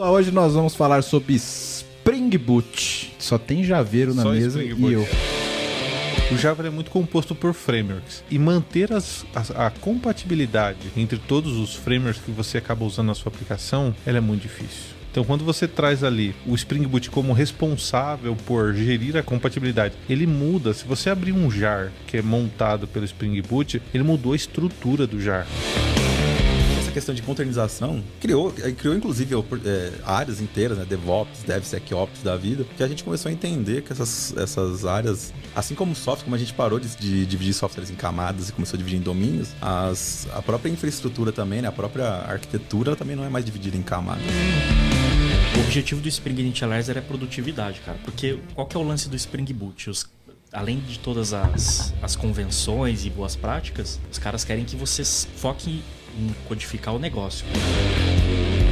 Hoje nós vamos falar sobre Spring Boot. Só tem javeiro na Só mesa e eu. O Java é muito composto por frameworks e manter as- as- a compatibilidade entre todos os frameworks que você acaba usando na sua aplicação, ela é muito difícil. Então, quando você traz ali o Spring Boot como responsável por gerir a compatibilidade, ele muda. Se você abrir um jar que é montado pelo Spring Boot, ele mudou a estrutura do jar. Essa questão de containerização criou, eh, criou inclusive é, áreas inteiras, né? DevOps, DevSecOps da vida, que a gente começou a entender que essas, essas áreas, assim como o software, como a gente parou de, de dividir softwares em camadas e começou a dividir em domínios, as, a própria infraestrutura também, né? A própria arquitetura também não é mais dividida em camadas. O objetivo do Spring Initializer é produtividade, cara. Porque qual é o lance do Spring Boot? Os- além de todas as, as convenções e boas práticas, os caras querem que você foque codificar o negócio.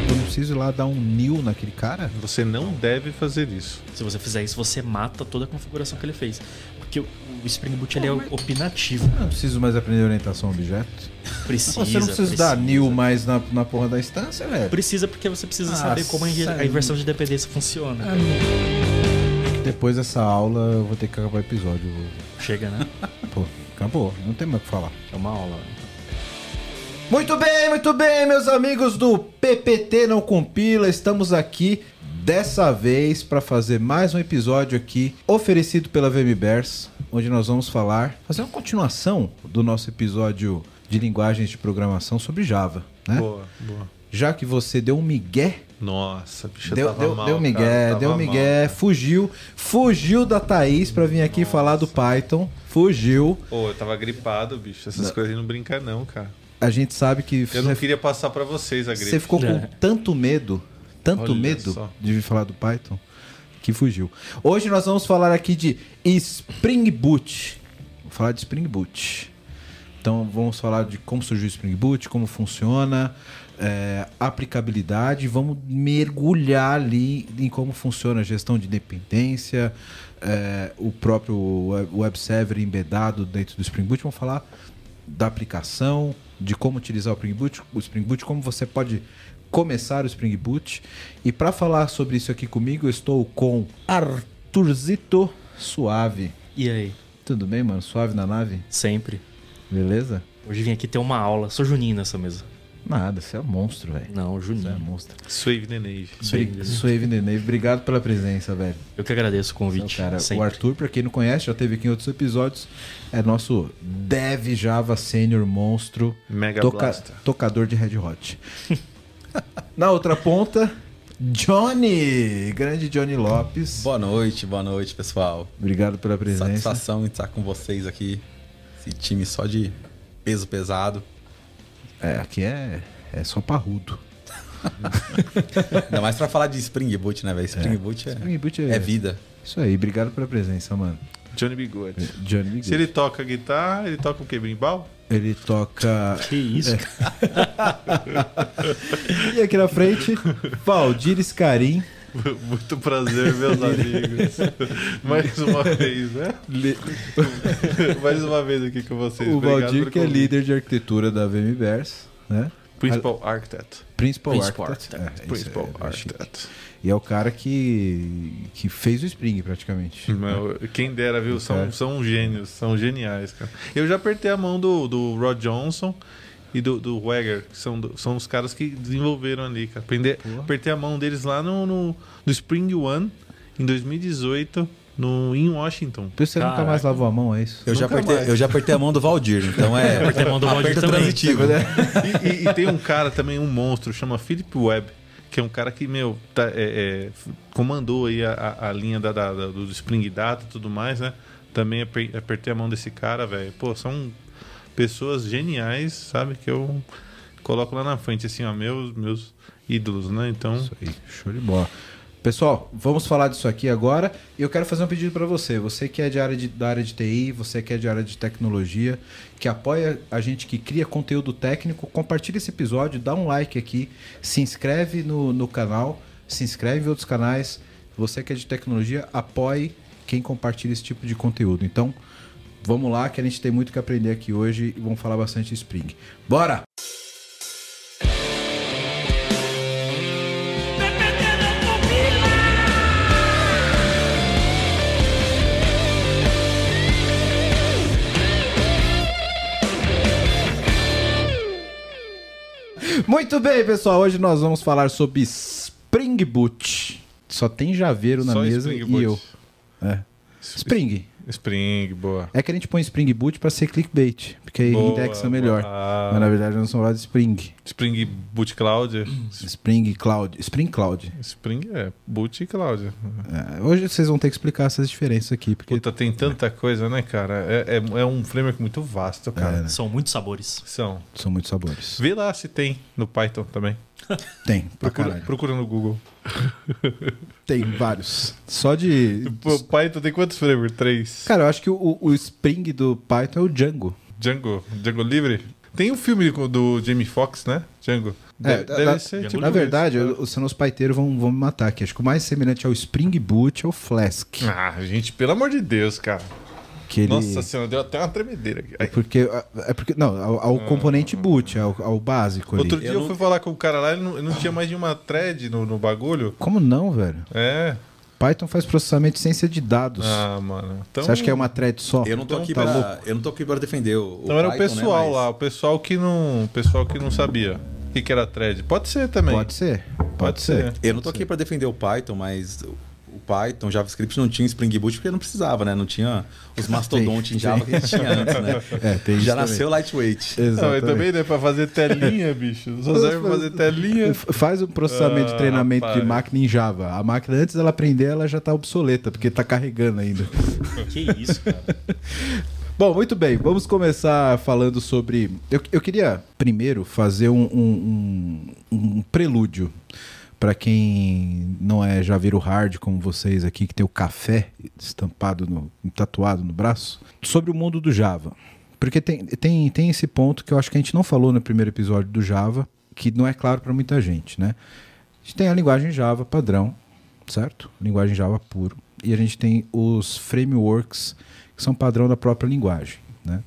Eu não preciso ir lá dar um new naquele cara? Você não deve fazer isso. Se você fizer isso, você mata toda a configuração que ele fez. Porque o, Spring Boot ele é opinativo. Eu não preciso mais aprender orientação a objeto. Precisa. Você não precisa, dar new mais na, na porra da instância, velho. Precisa porque você precisa Ah, saber como a, inversão de dependência funciona. Depois dessa aula eu vou ter que acabar o episódio. Chega, né? Pô, acabou. Não tem mais o que falar. É uma aula. Muito bem, muito bem, meus amigos do PPT Não Compila. Estamos aqui dessa vez para fazer mais um episódio aqui oferecido pela VMBers, onde nós vamos falar, fazer uma continuação do nosso episódio de linguagens de programação sobre Java, né? Boa, boa. Já que você deu um migué, Nossa, bicho, deu, deu, mal, deu um migué, cara, deu um mal, migué, cara. fugiu, fugiu da Thaís para vir aqui falar do Python, fugiu. Pô, eu tava gripado, bicho. Essas coisas aí não brinca não, cara. A gente sabe que Eu não queria passar pra vocês a gripe. Você ficou com É. tanto medo, tanto Olha medo só. de vir falar do Python, que fugiu. Hoje nós vamos falar aqui de Spring Boot. Vou falar de Spring Boot. Então vamos falar de como surgiu o Spring Boot, como funciona, é, aplicabilidade, vamos mergulhar ali em como funciona a gestão de dependência, é, o próprio web- web server embedado dentro do Spring Boot. Vamos falar da aplicação, de como utilizar o Spring Boot, o Spring Boot, como você pode começar o Spring Boot. E para falar sobre isso aqui comigo, eu estou com Arthurzito Suave. E aí? Tudo bem, mano? Suave na nave? Sempre. Beleza? Hoje vim aqui ter uma aula. Sou Juninho nessa mesa. Nada, você é um monstro, velho. Não, Você é um Juninho. monstro. Suave. Bri- Suave Nenê, obrigado pela presença, velho. Eu que agradeço o Então, convite. cara, sempre. o Arthur, pra quem não conhece, já teve aqui em outros episódios, é nosso Dev Java Sênior monstro, Mega toca- Blaster. tocador de Red Hot. Na outra ponta, Johnny, grande Johnny Lopes. Boa noite, boa noite, pessoal. Obrigado pela presença. Satisfação em estar com vocês aqui. Esse time só de peso pesado. É, aqui é, é só parrudo. Ainda mais pra falar de Spring Boot, né, velho? Spring Boot é, Spring Boot é- é vida. Isso aí, obrigado pela presença, mano. Johnny Bigode. Johnny Bigode. Se ele toca guitarra, ele toca o quê? Brimbal? Ele toca. Que isso, É. E aqui na frente, Valdir Scarim. Muito prazer, meus amigos. Mais uma vez, né? Mais uma vez aqui com vocês. O Valdir, que é líder de arquitetura da VMBers, né? Principal Architect. Principal, Principal Architect. Architect. É, isso Principal é- é. Architect. E é o cara que, que fez o Spring, praticamente. Meu, quem dera, viu? São, são gênios, são geniais, cara. Eu já apertei a mão do, do Rod Johnson e do, do Wegger, que são, são os caras que desenvolveram ali, cara. Aprendi- apertei a mão deles lá no, no, no Spring One, em 2018, no, em Washington. Por isso você nunca Caraca. mais lavou a mão, é isso? Eu já, Nunca apertei, mais. eu já apertei a mão do Valdir, então é. Apertei a mão do Valdir também. transitivo. E, e- e tem um cara também, um monstro, chama Philip Webb, que é um cara que, meu, tá- é- é, comandou aí a, a- a linha da, da- da- do Spring Data e tudo mais, né? Também aper- apertei a mão desse cara, velho. Pô, são pessoas geniais, sabe? Que eu coloco lá na frente, assim, ó, meus, meus ídolos, né? Então, Isso aí, show de bola. Pessoal, vamos falar disso aqui agora. E eu quero fazer um pedido para você. Você que é de área de, da área de TI, você que é de área de tecnologia, que apoia a gente que cria conteúdo técnico, compartilha esse episódio, dá um like aqui, se inscreve no, no canal, se inscreve em outros canais. Você que é de tecnologia, apoie quem compartilha esse tipo de conteúdo. Então, Vamos lá, que a gente tem muito que aprender aqui hoje e vamos falar bastante de Spring. Bora! Muito bem, pessoal. Hoje nós vamos falar sobre Spring Boot. Só tem javeiro na Só mesa e eu. É. Spring. Spring, boa. É que a gente põe Spring Boot pra ser clickbait, porque aí Boa, indexa melhor. boa. Mas na verdade nós vamos falar de Spring. Spring Boot Cloud. Spring Cloud. Spring Cloud. Spring é Boot e Cloud. É, hoje vocês vão ter que explicar essas diferenças aqui, porque Puta, tem tanta coisa, né, cara? É, é, é um framework muito vasto, cara. É, né? São muitos sabores. São. são muitos sabores. Vê lá se tem no Python também. Tem, Procura, procura no Google. Tem vários. Só de. Pô, Python tem quantos frameworks? Três. Cara, eu acho que o, o Spring do Python é o Django. Django. Django Livre. Tem um filme do Jamie Foxx, né? Django. É, Deve, na- deve ser Django tipo Na verdade, isso, os seus paiteiros vão, vão me matar aqui. Acho que o mais semelhante ao Spring Boot é o Flask. Ah, gente, pelo amor de Deus, cara. Que ele... Nossa senhora, deu até uma tremedeira aqui. É porque, é porque. Não, ao, ao componente boot, ao, ao básico ali. Outro dia Eu eu, não- fui falar com o cara lá, ele não, ele não tinha mais de uma thread no, no bagulho. Como não, velho? É. Python faz processamento de ciência de dados. Ah, mano. Então, Você acha que é uma thread só? Eu não tô Então aqui tá pra, eu não tô aqui para defender o, o Então era o né, pessoal mas- lá, o pessoal que não, o pessoal que não sabia o que, que era thread. Pode ser também. Pode ser. Pode, Pode ser. ser. Eu não tô aqui para defender o Python, mas o Python, JavaScript não tinha Spring Boot porque não precisava, né? Não tinha os mastodontes em Java que a gente tinha antes, né? É, Já também. nasceu lightweight. Não, mas Exatamente. também, né, pra fazer telinha, bicho. Só serve pra fazer telinha. Faz um processamento de Ah, treinamento de máquina em Java. A máquina, antes dela aprender, ela já tá obsoleta, porque tá carregando ainda. Que isso, cara. Bom, muito bem. Vamos começar falando sobre. Eu, eu queria primeiro fazer um, um- um- um prelúdio para quem não é Javeiro Hard como vocês aqui, que tem o café estampado, no, tatuado no braço, sobre o mundo do Java. Porque tem, tem, tem esse ponto que eu acho que a gente não falou no primeiro episódio do Java, que não é claro para muita gente, né? A gente tem a linguagem Java padrão, certo? Linguagem Java puro. E a gente tem os frameworks que são padrão da própria linguagem, né?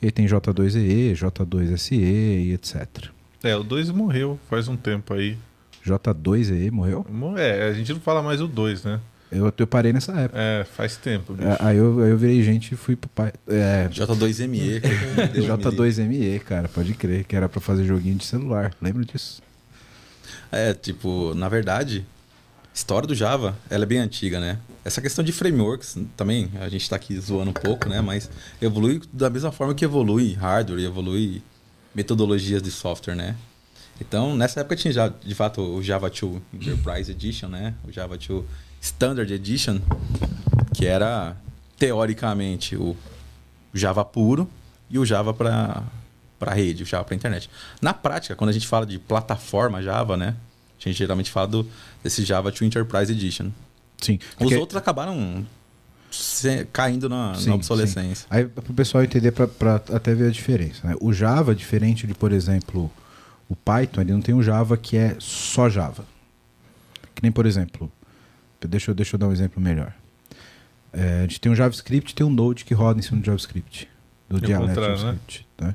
E aí tem J2EE, J2SE e etc. É, o 2 morreu faz um tempo aí. J2EE morreu? Mo- É, a gente não fala mais o 2, né? Eu, eu parei nessa época. É, faz tempo, bicho. É, Aí eu, aí eu virei gente e fui pro pai. É, J2ME. Deus me livre. J2ME, cara, pode crer, que era pra fazer joguinho de celular. Lembra disso? É, tipo, na verdade, a história do Java, ela é bem antiga, né? Essa questão de frameworks também, a gente tá aqui zoando um pouco, né? Mas evolui da mesma forma que evolui hardware e evolui metodologias de software, né? Então, nessa época tinha já, de fato, o Java 2 Enterprise Edition, né? O Java 2 Standard Edition, que era, teoricamente, o Java puro e o Java para para rede, o Java para internet. Na prática, quando a gente fala de plataforma Java, né? A gente geralmente fala do, desse Java 2 Enterprise Edition. Sim. Os outros acabaram se- caindo na, Sim, na obsolescência. Aí, para o pessoal entender, para até ver a diferença. né? O Java, diferente de, por exemplo, o Python, ele não tem um Java que é só Java. Que nem, por exemplo, deixa eu, deixa eu dar um exemplo melhor. É, a gente tem um JavaScript e tem um Node que roda em cima do JavaScript. Do É o dialeto contrário, né? JavaScript. né?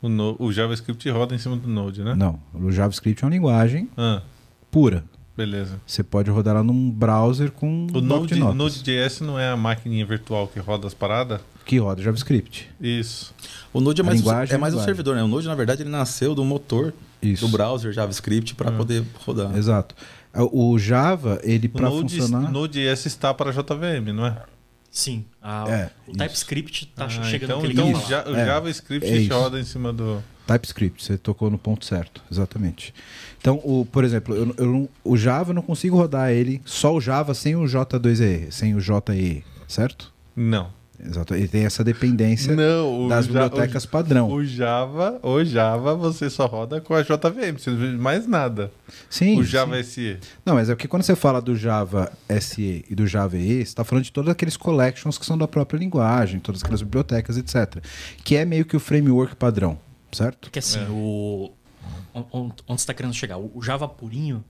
O, no- o JavaScript roda em cima do Node, né? Não, o JavaScript é uma linguagem Ah, pura. beleza. Você pode rodar lá num browser com O bloco Node, Node.js não é a maquininha virtual que roda as paradas? Que roda JavaScript. Isso. O Node é mais, linguagem é é mais um servidor, né? O Node, na verdade, ele nasceu do motor Isso. do browser JavaScript para poder rodar. Exato. O Java, ele O para Node, funcionar. Node.js está para JVM, não é? Sim. a- É, o. TypeScript tá Ah, chegando então no que ele então o. Ja- o É, JavaScript é roda em cima do. TypeScript, você tocou no ponto certo, exatamente. Então, o, por exemplo, eu, eu o Java eu não consigo rodar ele, só o Java sem o J2EE, sem o JE, certo? Não. Exato. Ele tem essa dependência Não, o das Ja- bibliotecas padrão. O Java, o Java você só roda com a JVM, você não vê mais nada. Sim. o Java sim. SE. Não, mas é porque quando você fala do Java SE e do Java EE, você está falando de todos aqueles collections que são da própria linguagem, todas aquelas bibliotecas, etc. Que é meio que o framework padrão, certo? Porque assim, É. o. on- on- Onde você tá querendo chegar? O o Java purinho,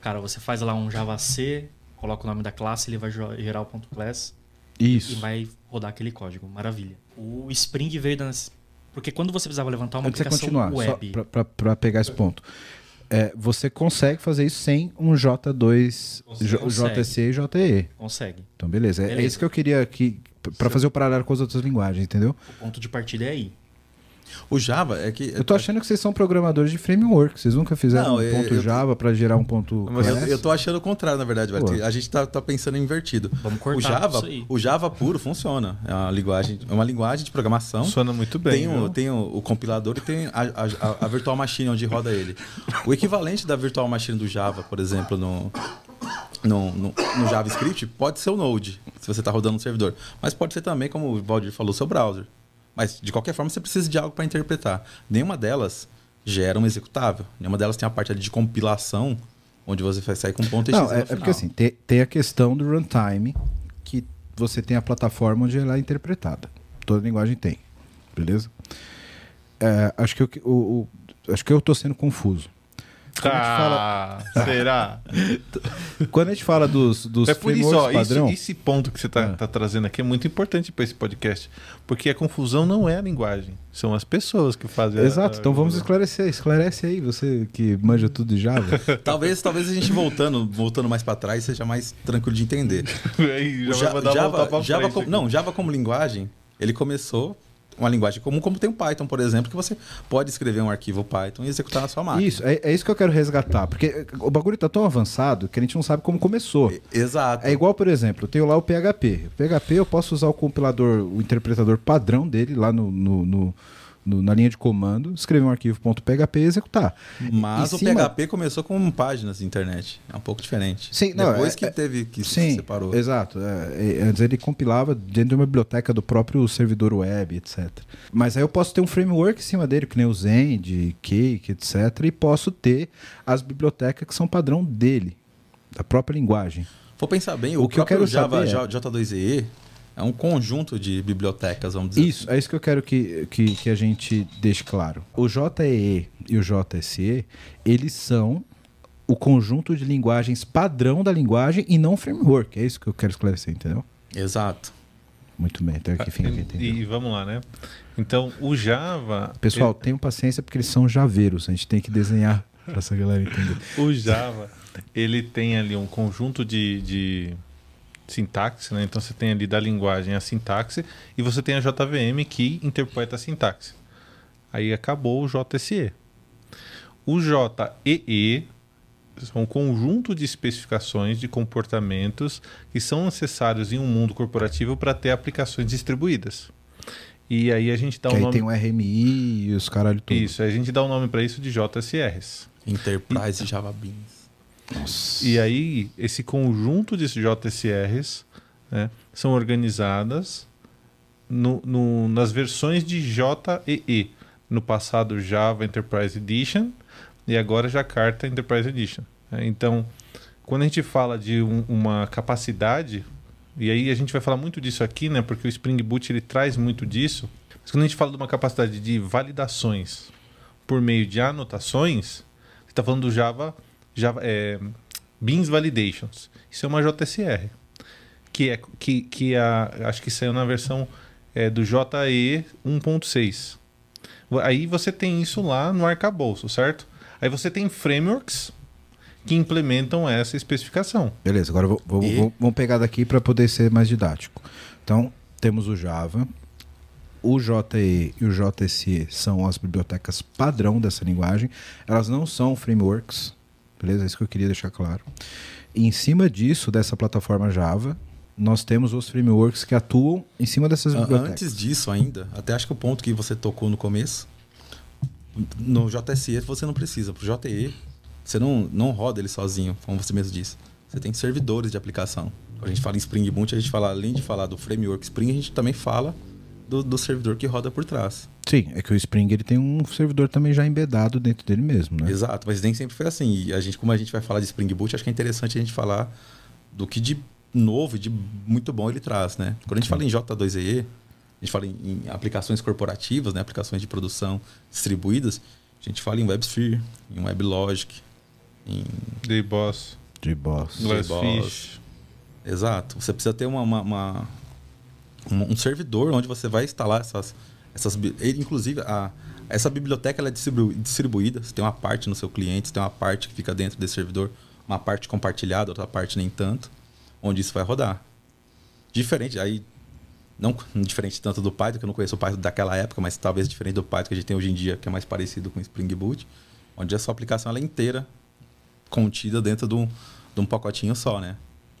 cara, você faz lá um Java C, coloca o nome da classe, ele vai gerar o ponto .class e Isso. vai rodar aquele código. Maravilha. O Spring veio das. Porque quando você precisava levantar uma Antes aplicação continuar, web. para pegar esse ponto. É, você consegue fazer isso sem um J2, J- Consegue. JC e JE. Consegue. Então, beleza. É- É Beleza. isso que eu queria aqui, para fazer o paralelo com as outras linguagens, entendeu? O ponto de partida é aí. O Java é que. Eu tô achando que vocês são programadores de framework. Vocês nunca fizeram Não, um ponto eu- Java para gerar um ponto. Mas Eu, eu tô achando o contrário, na verdade. A gente tá, tá pensando invertido. Vamos cortar o Java, isso aí. o Java puro funciona. É uma linguagem, é uma linguagem de programação. Funciona muito bem. Tem, o, tem o, o compilador e tem a, a- a virtual machine onde roda ele. O equivalente da virtual machine do Java, por exemplo, no, no, no- no JavaScript, pode ser o Node, se você está rodando no servidor. Mas pode ser também, como o Valdir falou, seu browser. Mas, de qualquer forma, você precisa de algo para interpretar. Nenhuma delas gera um executável. Nenhuma delas tem a parte de compilação, onde você vai sair com ponto Não, é, é porque assim, tem, tem a questão do runtime, que você tem a plataforma onde ela é interpretada. Toda linguagem tem. Beleza? É, acho, que eu, o, o- acho que eu tô sendo confuso. Quando a gente fala, Ah, será? quando a gente fala dos, dos É por isso, ó, padrão, esse ponto que você está Ah. trazendo aqui é muito importante para esse podcast. Porque a confusão não é a linguagem, são as pessoas que fazem a- Exato, a- então vamos esclarecer. Esclarece aí, você que manja tudo de Java. Talvez, talvez a gente voltando, voltando mais para trás seja mais tranquilo de entender. Aí já Java, Java frente como, não, Java como linguagem, ele começou uma linguagem comum, como tem o Python, por exemplo, que você pode escrever um arquivo Python e executar na sua máquina. Isso, é, é isso que eu quero resgatar. Porque o bagulho tá tão avançado que a gente não sabe como começou. Exato. É igual, por exemplo, eu tenho lá o PHP. O PHP eu posso usar o compilador, o interpretador padrão dele lá no, no- no- no- na linha de comando, escrever um arquivo .php e executar. Mas o cima- PHP começou com páginas de internet. É um pouco diferente. Sim, não, Depois é- que é- teve que se Sim, separou. exato. É, é, antes ele compilava dentro de uma biblioteca do próprio servidor web, etc. Mas aí eu posso ter um framework em cima dele, que nem o Zend, Cake, etc. E posso ter as bibliotecas que são padrão dele, da própria linguagem. Vou pensar bem, O o, que eu quero Java saber é- J- J2EE é um conjunto de bibliotecas, vamos dizer Isso, é isso que eu quero que, que, que a gente deixe claro. O JEE e o JSE, eles são o conjunto de linguagens padrão da linguagem e não framework. É isso que eu quero esclarecer, entendeu? assim. Exato. Muito bem, até que fim alguém entendeu. E vamos lá, né? Então, o Java. Pessoal, tenham paciência porque eles são javeiros. A gente tem que desenhar pra essa galera entender. O Java, ele tem ali um conjunto de, de sintaxe, né? Então você tem ali da linguagem a sintaxe e você tem a JVM que interpreta a sintaxe. Aí acabou o JSE. O JEE são um conjunto de especificações de comportamentos que são necessários em um mundo corporativo para ter aplicações distribuídas. E aí a gente dá que o aí nome tem o RMI e os caralho tudo. Isso, aí a gente dá o nome para isso de JSRs. Enterprise Java Beans. Nossa. E aí, esse conjunto de JSRs né, são organizadas no- no- nas versões de JEE. No passado, Java Enterprise Edition e agora Jakarta Enterprise Edition. né. Então, quando a gente fala de um- uma capacidade, e aí a gente vai falar muito disso aqui, né, porque o Spring Boot ele traz muito disso, mas quando a gente fala de uma capacidade de validações por meio de anotações, você está falando do Java, Java é, Beans Validations. Isso é uma JSR. Que é que, que a, acho que saiu na versão é, do JE 1.6. Aí você tem isso lá no arcabouço, certo? Aí você tem frameworks que implementam essa especificação. Beleza, agora vou- vou- E? vou- vamos pegar daqui para poder ser mais didático. Então, temos o Java, o JE e o JSE são as bibliotecas padrão dessa linguagem. Elas não são frameworks, beleza? É isso que eu queria deixar claro. E em cima disso, dessa plataforma Java, nós temos os frameworks que atuam em cima dessas An- bibliotecas. Antes disso ainda, até acho que o ponto que você tocou no começo, no JSE você não precisa. Pro JE, você não, não roda ele sozinho, como você mesmo disse. Você tem servidores de aplicação. Quando a gente fala em Spring Boot, a gente fala, além de falar do framework Spring, a gente também fala do, do servidor que roda por trás. Sim, é que o Spring ele tem um servidor também já embedado dentro dele mesmo, né? Exato, mas nem sempre foi assim. E a gente, como a gente vai falar de Spring Boot, acho que é interessante a gente falar do que de novo e de muito bom ele traz, né? Quando a gente fala em J2EE, a gente fala em, em aplicações corporativas, né? aplicações de produção distribuídas, a gente fala em WebSphere, em WebLogic, em DBoss, De boss. Glass- Glassfish. Exato. Você precisa ter uma, uma- uma- um, um servidor onde você vai instalar essas. essas inclusive, a, essa biblioteca ela é distribu- distribuída. Você tem uma parte no seu cliente, você tem uma parte que fica dentro desse servidor, uma parte compartilhada, outra parte nem tanto, onde isso vai rodar. Diferente, aí não diferente tanto do Python, que eu não conheço o Python daquela época, mas talvez diferente do Python que a gente tem hoje em dia, que é mais parecido com o Spring Boot, onde a sua aplicação ela é inteira contida dentro de um, de um pacotinho só, né?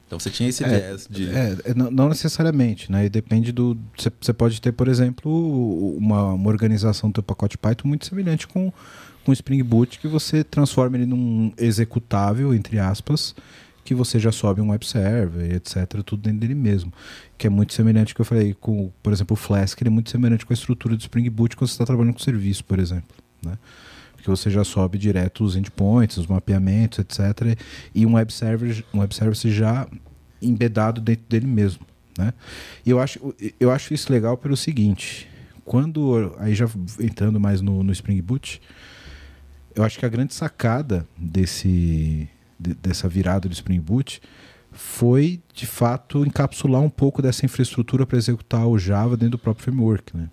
Então você tinha esse É, viés de. É, é, não necessariamente, né? E depende do. Você pode ter, por exemplo, uma, uma organização do teu pacote Python muito semelhante com, com o Spring Boot, que você transforma ele num executável, entre aspas, que você já sobe um web server, etc., tudo dentro dele mesmo. Que é muito semelhante que eu falei com, por exemplo, o Flask, ele é muito semelhante com a estrutura do Spring Boot quando você está trabalhando com serviço, por exemplo. Né? Porque você já sobe direto os endpoints, os mapeamentos, etc. E um web server, um web service já embedado dentro dele mesmo, né? E eu acho, eu acho isso legal pelo seguinte, quando aí já entrando mais no, no Spring Boot, eu acho que a grande sacada desse de- dessa virada do Spring Boot foi de fato encapsular um pouco dessa infraestrutura para executar o Java dentro do próprio framework, né?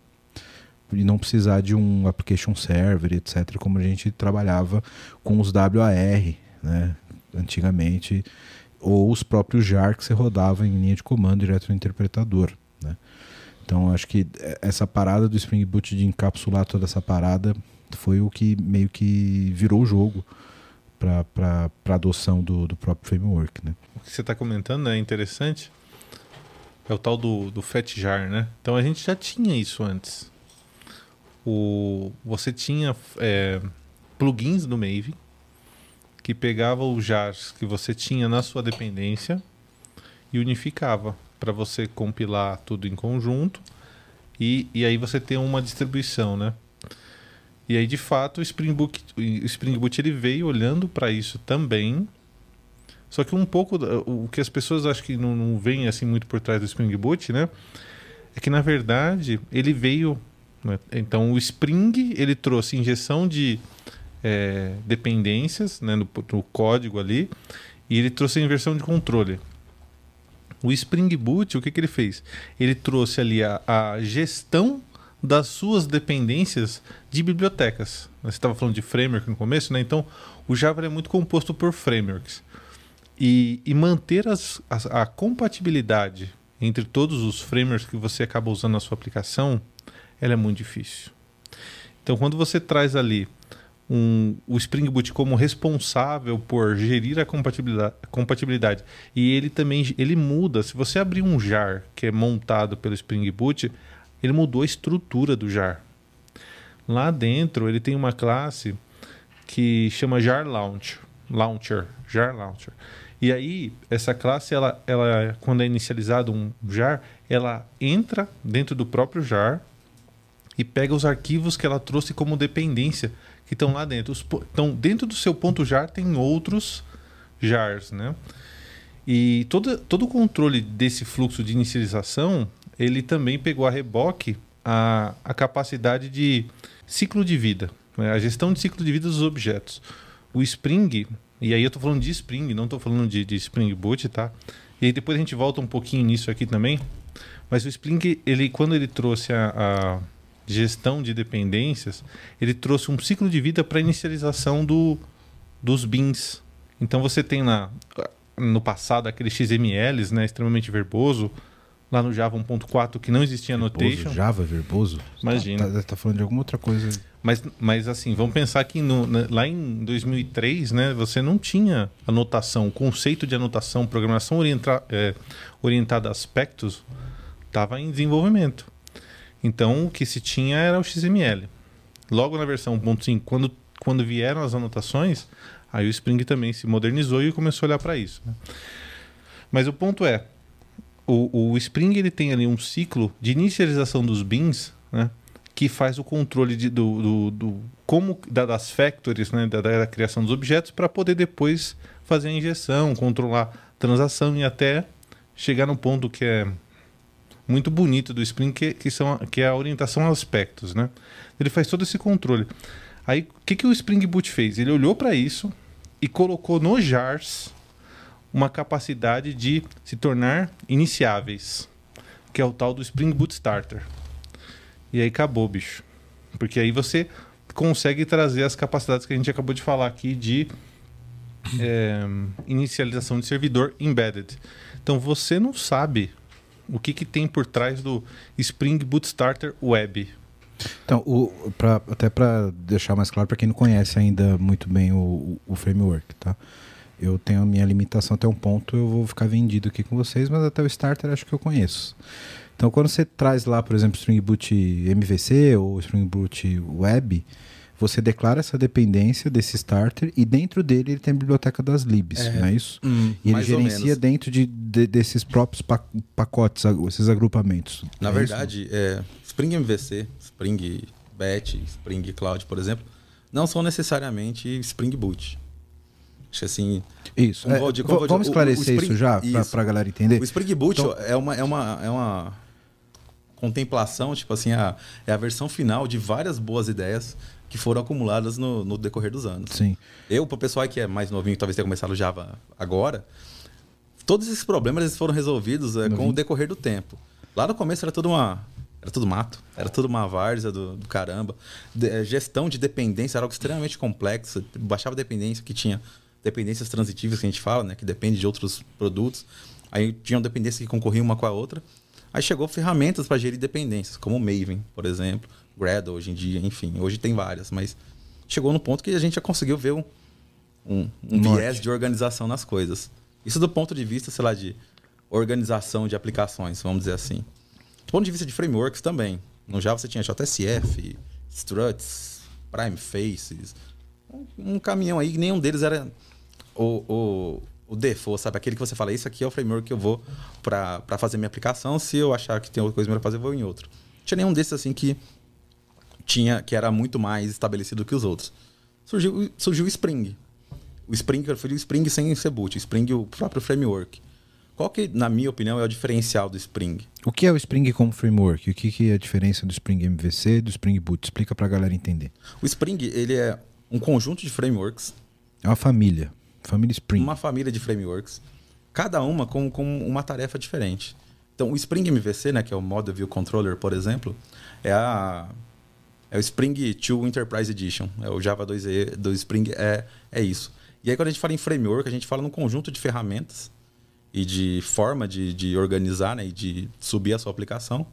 E não precisar de um application server, etc, como a gente trabalhava com os WAR, né? Antigamente ou os próprios jar que você rodava em linha de comando direto no interpretador. Né? Então acho que essa parada do Spring Boot de encapsular toda essa parada foi o que meio que virou o jogo para a adoção do, do próprio framework. Né? O que você está comentando é interessante. É o tal do, do Fat Jar, né? Então a gente já tinha isso antes. O, você tinha é, plugins do Maven que pegava os jars que você tinha na sua dependência e unificava para você compilar tudo em conjunto e, e aí você tem uma distribuição, né? E aí de fato o Spring Boot, o Spring Boot ele veio olhando para isso também. Só que um pouco o que as pessoas acho que não, não veem assim muito por trás do Spring Boot, né? É que na verdade ele veio? Então o Spring ele trouxe injeção de é, dependências né, no, no código ali e ele trouxe a inversão de controle. O Spring Boot, o que, que ele fez? Ele trouxe ali a, a gestão das suas dependências de bibliotecas. Você estava falando de framework no começo, né? Então, o Java é muito composto por frameworks. E, e manter as, as- a compatibilidade entre todos os frameworks que você acaba usando na sua aplicação, ela é muito difícil. Então, quando você traz ali um, o Spring Boot como responsável por gerir a compatibilidade, compatibilidade e ele também ele muda. Se você abrir um jar que é montado pelo Spring Boot, ele mudou a estrutura do jar. Lá dentro ele tem uma classe que chama jar launcher, launcher, jar launcher. E aí essa classe ela, ela quando é inicializado um jar, ela entra dentro do próprio jar e pega os arquivos que ela trouxe como dependência que estão lá dentro. Os Então, dentro do seu ponto jar tem outros jars, né? E todo, todo o controle desse fluxo de inicialização, ele também pegou a reboque a, a capacidade de ciclo de vida, né? a gestão de ciclo de vida dos objetos. O Spring, e aí eu estou falando de Spring, não estou falando de, de Spring Boot, tá? E aí depois a gente volta um pouquinho nisso aqui também. Mas o Spring, ele, quando ele trouxe a, a gestão de dependências, ele trouxe um ciclo de vida para inicialização do, dos bins. Então você tem lá, no passado, aqueles XMLs, né, extremamente verboso, lá no Java 1.4 que não existia Verboso, annotation. Java, verboso? Imagina. Tá, tá, tá falando de alguma outra coisa. Mas, mas assim, vamos pensar que no- na- lá em 2003, né, você não tinha anotação, o conceito de anotação, programação orienta, é, orientada a aspectos, estava em desenvolvimento. Então, o que se tinha era o XML. Logo na versão 1.5, quando, quando vieram as anotações, aí o Spring também se modernizou e começou a olhar para isso. né? Mas o ponto é, o, o Spring ele tem ali um ciclo de inicialização dos bins, né? que faz o controle de, do, do, do- como da- das factories, né, da, da criação dos objetos, para poder depois fazer a injeção, controlar transação e até chegar no ponto que é muito bonito do Spring, que, que, são, que é a orientação a aspectos. Né? Ele faz todo esse controle. Aí, o que, que o Spring Boot fez? Ele olhou para isso e colocou nos jars uma capacidade de se tornar iniciáveis, que é o tal do Spring Boot Starter. E aí acabou, bicho. Porque aí você consegue trazer as capacidades que a gente acabou de falar aqui de é, inicialização de servidor embedded. Então você não sabe O que, que tem por trás do Spring Boot Starter Web? Então, o, pra, até para deixar mais claro para quem não conhece ainda muito bem o, o, framework, tá? Eu tenho a minha limitação até um ponto, eu vou ficar vendido aqui com vocês, mas até o starter acho que eu conheço. Então, quando você traz lá, por exemplo, Spring Boot MVC ou Spring Boot Web, você declara essa dependência desse starter e dentro dele ele tem a biblioteca das libs, é, não é isso? Hum, e ele gerencia dentro de, de, desses próprios pacotes, esses agrupamentos. Na é verdade, é, Spring MVC, Spring Batch, Spring Cloud, por exemplo, não são necessariamente Spring Boot. Acho que assim. Isso. É, de, vamos esclarecer o, o Spring, isso já para a galera entender. O Spring Boot então, é, uma, é, uma, é uma contemplação, tipo assim, a, é a versão final de várias boas ideias que foram acumuladas no, no decorrer dos anos. Sim. Eu, para o pessoal que é mais novinho, talvez tenha começado Java agora, todos esses problemas eles foram resolvidos é, com o decorrer do tempo. Lá no começo era tudo uma era tudo mato, era tudo uma várzea do, do caramba. De, é, gestão de dependência era algo extremamente complexo. Baixava dependência que tinha dependências transitivas que a gente fala, né, que depende de outros produtos. Aí tinham dependências que concorriam uma com a outra. Aí chegou ferramentas para gerir dependências, como o Maven, por exemplo, Gradle hoje em dia, enfim. Hoje tem várias, mas chegou no ponto que a gente já conseguiu ver um, um, um viés de organização nas coisas. Isso do ponto de vista, sei lá, de organização de aplicações, vamos dizer assim. Do ponto de vista de frameworks também. No Java você tinha JSF, struts, prime faces, um, um caminhão aí, nenhum deles era o, o, o default, sabe? Aquele que você fala, isso aqui é o framework que eu vou para fazer minha aplicação. Se eu achar que tem outra coisa melhor fazer, eu vou em outro. Não tinha nenhum desses assim que tinha que era muito mais estabelecido que os outros. Surgiu, surgiu o Spring. O Spring, fui o Spring sem ser boot, o Spring o próprio framework. Qual que, na minha opinião, é o diferencial do Spring? O que é o Spring como framework? O que, que é a diferença do Spring MVC e do Spring Boot? Explica para a galera entender. O Spring ele é um conjunto de frameworks. É uma família. Família Spring. Uma família de frameworks. Cada uma com, com uma tarefa diferente. Então, o Spring MVC, né, que é o Model View Controller, por exemplo, é a é o Spring 2 Enterprise Edition. É o Java 2E do Spring é, é isso. E aí, quando a gente fala em framework, a gente fala num conjunto de ferramentas e de forma de, de organizar né, e de subir a sua aplicação,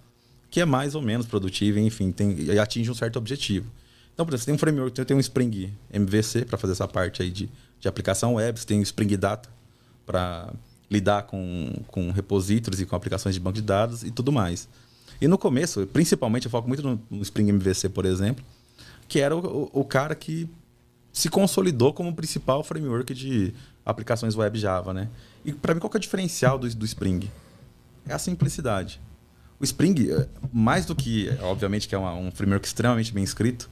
que é mais ou menos produtiva, enfim, tem, atinge um certo objetivo. Então, por exemplo, você tem um framework, você tem um Spring MVC para fazer essa parte aí de, de aplicação web, você tem o Spring Data para lidar com, com repositórios e com aplicações de banco de dados e tudo mais. E no começo, principalmente, eu foco muito no, Spring MVC, por exemplo, que era o, o, o cara que se consolidou como o principal framework de aplicações web Java, né? E para mim, qual que é o diferencial do, do Spring? É a simplicidade. O Spring, é, mais do que, obviamente, que é uma, um framework extremamente bem escrito,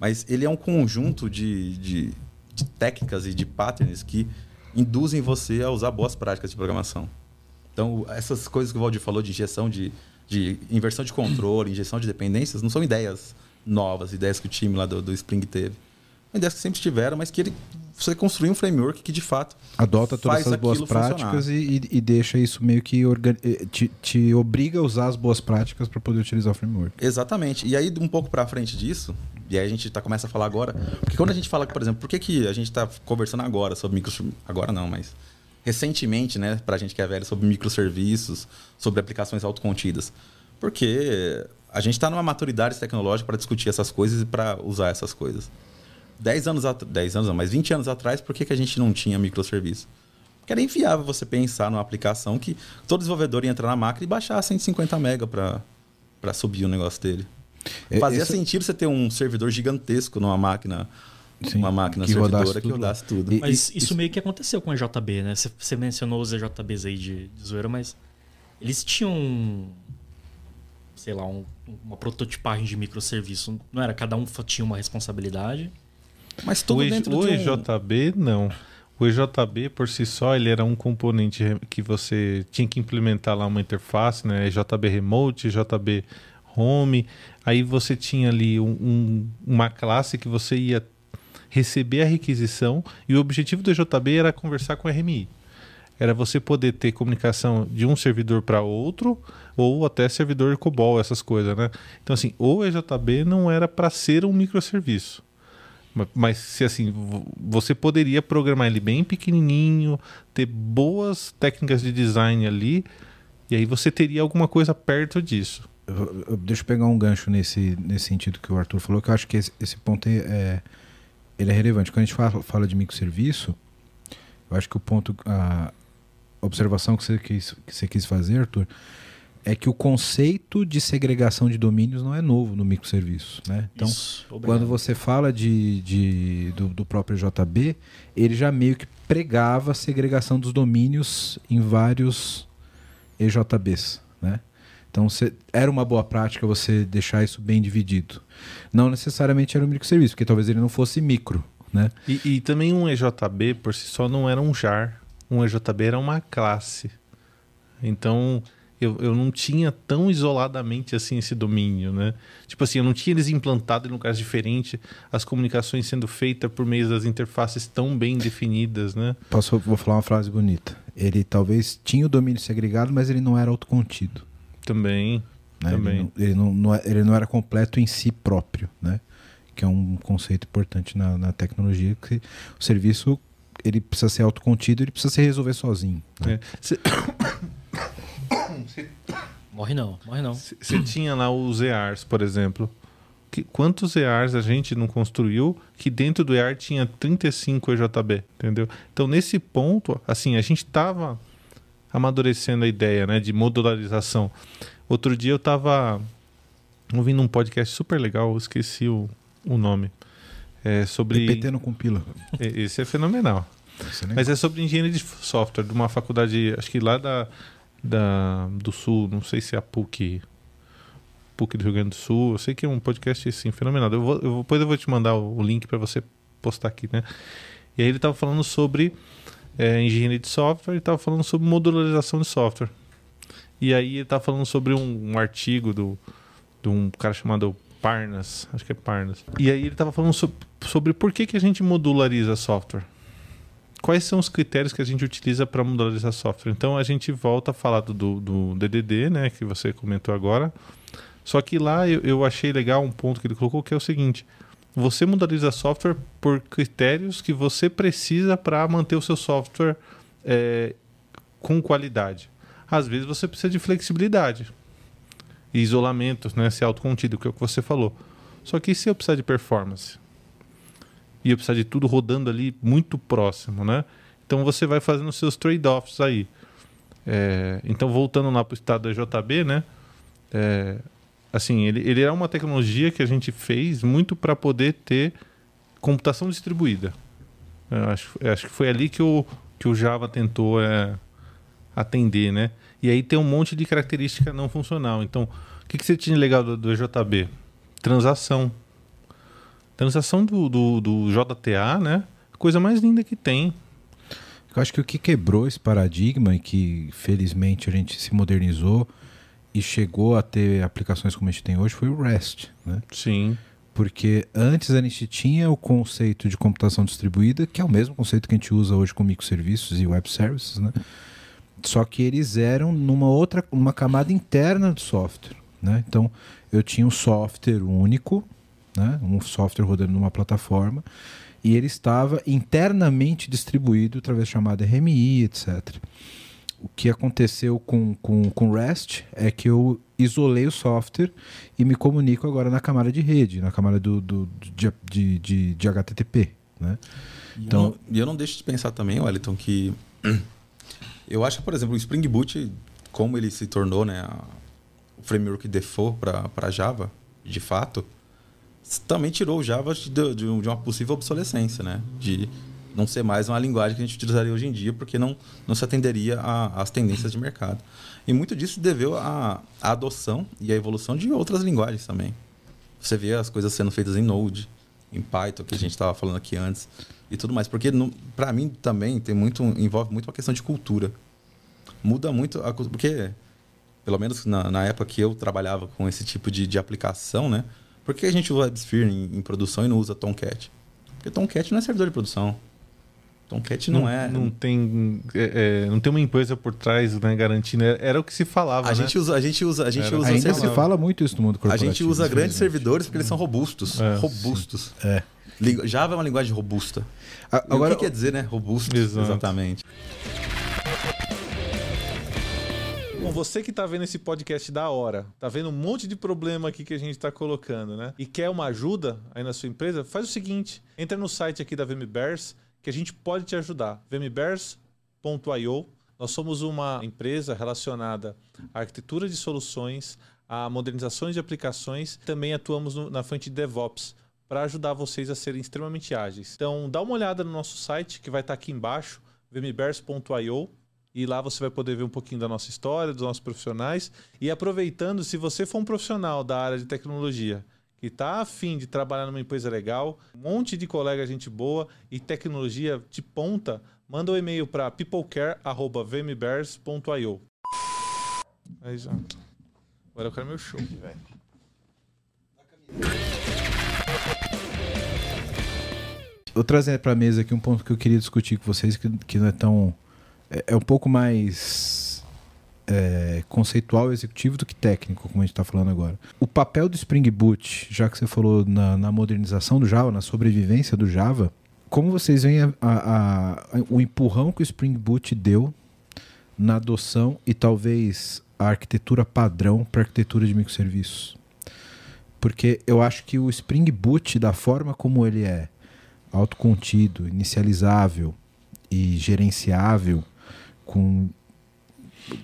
mas ele é um conjunto de, de, de, técnicas e de patterns que induzem você a usar boas práticas de programação. Então, essas coisas que o Valdir falou de injeção de, de inversão de controle, injeção de dependências, não são ideias novas, ideias que o time lá do, do Spring teve. São ideias que sempre tiveram, mas que ele você construir um framework que de fato adota todas essas boas práticas e, e, deixa isso meio que eh, te, te, obriga a usar as boas práticas para poder utilizar o framework. Exatamente. E aí um pouco para frente disso, e aí a gente tá, começa a falar agora, porque quando a gente fala, por exemplo, por que, que a gente está conversando agora sobre micro agora não, mas recentemente, né, para a gente que é velho, sobre microserviços, sobre aplicações autocontidas. Porque a gente está numa maturidade tecnológica para discutir essas coisas e para usar essas coisas. 10 anos atrás, 10 anos não, mas 20 anos atrás, por que, que a gente não tinha microserviço? Porque era inviável você pensar numa aplicação que todo desenvolvedor ia entrar na máquina e baixar 150 mega para subir o negócio dele. É, Fazia Esse... sentido você ter um servidor gigantesco numa máquina Sim, uma máquina que servidora rodasse que rodasse tudo. E, mas isso, isso, meio que aconteceu com a JB, né? Você mencionou os EJBs aí de, de zoeira, mas eles tinham, sei lá, um, uma prototipagem de microserviço. Não era? Cada um tinha uma responsabilidade. Mas tudo o, dentro o EJB, um... não. O EJB, por si só, ele era um componente que você tinha que implementar lá uma interface, né? EJB Remote, EJB Home. Aí você tinha ali um, um, uma classe que você ia receber a requisição e o objetivo do EJB era conversar com o RMI. Era você poder ter comunicação de um servidor para outro ou até servidor COBOL, essas coisas, né? Então, assim, o EJB não era para ser um microserviço. Mas se assim, você poderia programar ele bem pequenininho, ter boas técnicas de design ali E aí você teria alguma coisa perto disso. Deixa eu pegar um gancho nesse, nesse sentido que o Arthur falou, que eu acho que esse, esse ponto é- ele é relevante. Quando a gente fala, fala de microserviço, eu acho que o ponto, a observação que você, quis, que você quis fazer, Arthur, é que o conceito de segregação de domínios não é novo no microserviço. Né? Então, Isso, quando você fala de, de- do, do próprio JB, ele já meio que pregava a segregação dos domínios em vários EJBs, né? Então você- era uma boa prática você deixar isso bem dividido. Não necessariamente era um microserviço, porque talvez ele não fosse micro, né? E, e também um EJB por si só não era um jar. Um EJB era uma classe. Então eu, eu não tinha tão isoladamente assim esse domínio, né? Tipo assim, eu não tinha eles implantados em lugares diferentes, as comunicações sendo feitas por meio das interfaces tão bem definidas, né? Posso, vou falar uma frase bonita. Ele talvez tinha o domínio segregado, mas ele não era autocontido. Também. né? Também. Ele, não, ele, não, não é- ele não era completo em si próprio, né? Que é um conceito importante na, na tecnologia, que o serviço ele precisa ser autocontido, ele precisa se resolver sozinho. né? É. Cê- Morre não, morre não. Você tinha lá os EARs, por exemplo. Que, quantos EARs a gente não construiu que dentro do EAR tinha 35 EJB, entendeu? Então, nesse ponto, assim, a gente estava amadurecendo a ideia né, de modularização. Outro dia eu estava ouvindo um podcast super legal, eu esqueci o, o nome. É sobre. PPT não compila. Esse é fenomenal. Isso é. Mas é sobre engenharia de software, de uma faculdade, acho que lá da, da, do Sul, não sei se é a PUC, PUC do Rio Grande do Sul. Eu sei que é um podcast assim, fenomenal. Eu vou, eu depois eu vou te mandar o, o link para você postar aqui, né? E aí ele estava falando sobre é, engenharia de software e estava falando sobre modularização de software. E aí ele estava falando sobre um, um artigo do, de um cara chamado Parnas, acho que é Parnas. E aí ele estava falando so- sobre por que, que a gente modulariza software quais são os critérios que a gente utiliza para modularizar software. Então a gente volta a falar do, do, DDD, né, que você comentou agora. Só que lá eu, eu achei legal um ponto que ele colocou que é o seguinte: você modulariza software por critérios que você precisa para manter o seu software é, com qualidade. Às vezes você precisa de flexibilidade isolamento, né, ser autocontido, que é o que você falou. Só que se eu precisar de performance? e eu precisar de tudo rodando ali muito próximo, né? Então você vai fazendo seus trade-offs aí. É, então voltando lá para o estado da JB, né? É, assim, ele, ele é uma tecnologia que a gente fez muito para poder ter computação distribuída. Eu acho, eu acho que foi ali que o, que o Java tentou é, atender, né? E aí tem um monte de característica não funcional. Então, o que, que você tinha legal do, do EJB? Transação. Transação do, do, do JTA, né? Coisa mais linda que tem. Eu acho que o que quebrou esse paradigma e que felizmente a gente se modernizou e chegou a ter aplicações como a gente tem hoje foi o REST, né? Sim. Porque antes a gente tinha o conceito de computação distribuída, que é o mesmo conceito que a gente usa hoje com microserviços e web services, né? Só que eles eram numa outra, uma camada interna do software, né? Então eu tinha um software único, né? Um software rodando numa plataforma e ele estava internamente distribuído através de chamada RMI, etc. O que aconteceu com, com, com REST é que eu isolei o software e me comunico agora na camada de rede, na camada do, do, de, de, de, de HTTP. Né? Então, e eu não deixo de pensar também, Wellington, que eu acho que, por exemplo, o Spring Boot, como ele se tornou né, a- o framework default para Java, de fato, também tirou o Java de, de- de uma possível obsolescência, né? De não ser mais uma linguagem que a gente utilizaria hoje em dia, porque não, não se atenderia às tendências de mercado. E muito disso deveu à, adoção e à evolução de outras linguagens também. Você vê as coisas sendo feitas em Node, em Python, que a gente estava falando aqui antes, e tudo mais. Porque, para mim, também tem muito, envolve muito uma questão de cultura. Muda muito, a, cu- porque, pelo menos na, na época que eu trabalhava com esse tipo de, de aplicação, né? Por que a gente usa WebSphere em, em produção e não usa Tomcat? Porque Tomcat não é servidor de produção. Tomcat não, é. Não tem, é, é, não tem uma empresa por trás, né, garantindo. Era, era o que se falava, a, né? gente usa, a gente usa. A gente Era. usa Ainda se fala muito isso no mundo A corporativo. gente usa grandes servidores porque eles são robustos. É, robustos. É. Li- Java é uma linguagem robusta. A- Agora, o que quer dizer, né? Robusto. Exato. Exatamente. Bom, você que tá vendo esse podcast da hora, tá vendo um monte de problema aqui que a gente tá colocando, né? E quer uma ajuda aí na sua empresa, faz o seguinte: entra no site aqui da VMBears que a gente pode te ajudar. vmbears.io. Nós somos uma empresa relacionada à arquitetura de soluções, a modernizações de aplicações, também atuamos no, na frente de DevOps para ajudar vocês a serem extremamente ágeis. Então, dá uma olhada no nosso site que vai estar aqui embaixo, vmbears.io. E lá você vai poder ver um pouquinho da nossa história, dos nossos profissionais. E aproveitando, se você for um profissional da área de tecnologia que está afim de trabalhar numa empresa legal, um monte de colega gente boa e tecnologia de ponta, manda um e-mail para peoplecare.vmbears.io. É exato. Agora eu quero meu show, velho. Vou trazer para a mesa aqui um ponto que eu queria discutir com vocês, que, que não é tão. É, é um pouco mais é, conceitual executivo do que técnico, como a gente está falando agora. O papel do Spring Boot, já que você falou na, na modernização do Java, na sobrevivência do Java, como vocês veem a, a, a, o empurrão que o Spring Boot deu na adoção e talvez a arquitetura padrão para arquitetura de microserviços? Porque eu acho que o Spring Boot, da forma como ele é autocontido, inicializável e gerenciável, com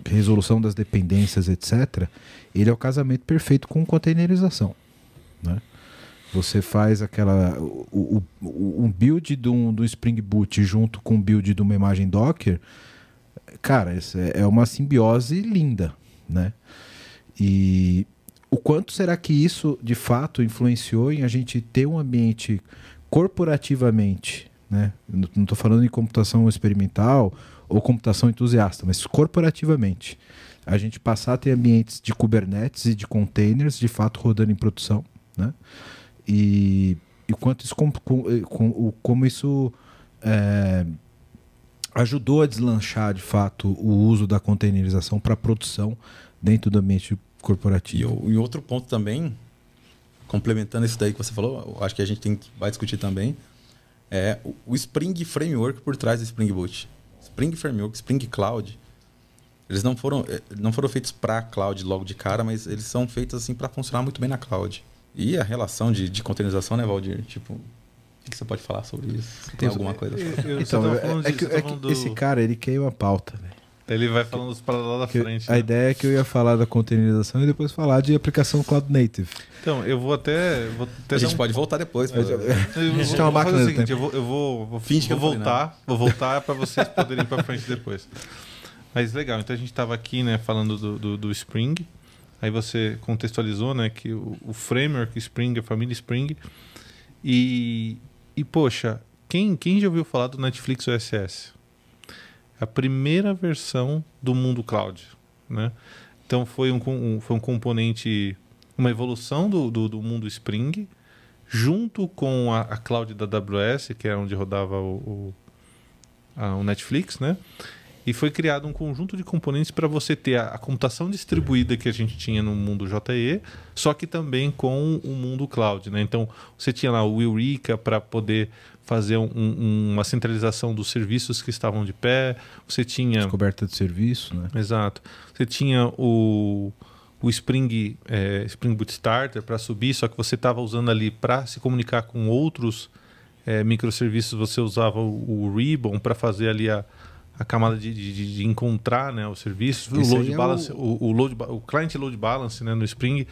resolução das dependências, etc., ele é o casamento perfeito com containerização. Né? Você faz aquela. O, o, um build um, do Spring Boot junto com o build de uma imagem Docker, cara, é, é uma simbiose linda. Né? E o quanto será que isso de fato influenciou em a gente ter um ambiente corporativamente, né? Não estou falando em computação experimental ou computação entusiasta, mas corporativamente, a gente passar a ter ambientes de Kubernetes e de containers de fato rodando em produção, né? E, e quanto isso, com, com, como isso é, ajudou a deslanchar de fato o uso da containerização para produção dentro do ambiente corporativo. E, e outro ponto também complementando isso daí que você falou, acho que a gente tem, vai discutir também, é o Spring Framework por trás do Spring Boot. Spring Framework, Spring Cloud, eles não foram, eh, não foram feitos para cloud logo de cara, mas eles são feitos assim para funcionar muito bem na cloud. E a relação de, de containerização, né, Valdir? Tipo, o que você pode falar sobre isso? Tem alguma coisa? então, é, é, que, é que esse cara, ele queima a pauta, velho. Ele vai falando para lá da frente. A né? ideia é que eu ia falar da containerização e depois falar de aplicação cloud native. Então, eu vou até. Vou até a gente um... pode voltar depois. Mas... Eu, a gente tem uma máquina o seguinte, eu vou, eu vou, vou, Finge vou voltar, vou voltar para vocês poderem ir para frente depois. Mas legal, então a gente estava aqui, né, falando do, do, do, Spring. Aí você contextualizou, né, que o, o framework Spring, a família Spring. E, e poxa, quem, quem já ouviu falar do Netflix OSS? A primeira versão do mundo cloud. Né? Então foi um, um, foi um componente, uma evolução do, do, do mundo Spring, junto com a, a, cloud da AWS, que é onde rodava o, o, a, o Netflix, né? E foi criado um conjunto de componentes para você ter a, a, computação distribuída que a gente tinha no mundo JE, só que também com o mundo cloud. Né? Então, você tinha lá o Eureka para poder fazer um, um, uma centralização dos serviços que estavam de pé. Você tinha. Descoberta de serviço, né? Exato. Você tinha o, o Spring, é, Spring Boot Starter para subir, só que você estava usando ali para se comunicar com outros é, microserviços. Você usava o, o Ribbon para fazer ali a a camada de, de, de encontrar né, os serviços, o load balance, é o... O, o, load, o client load balance né, no Spring.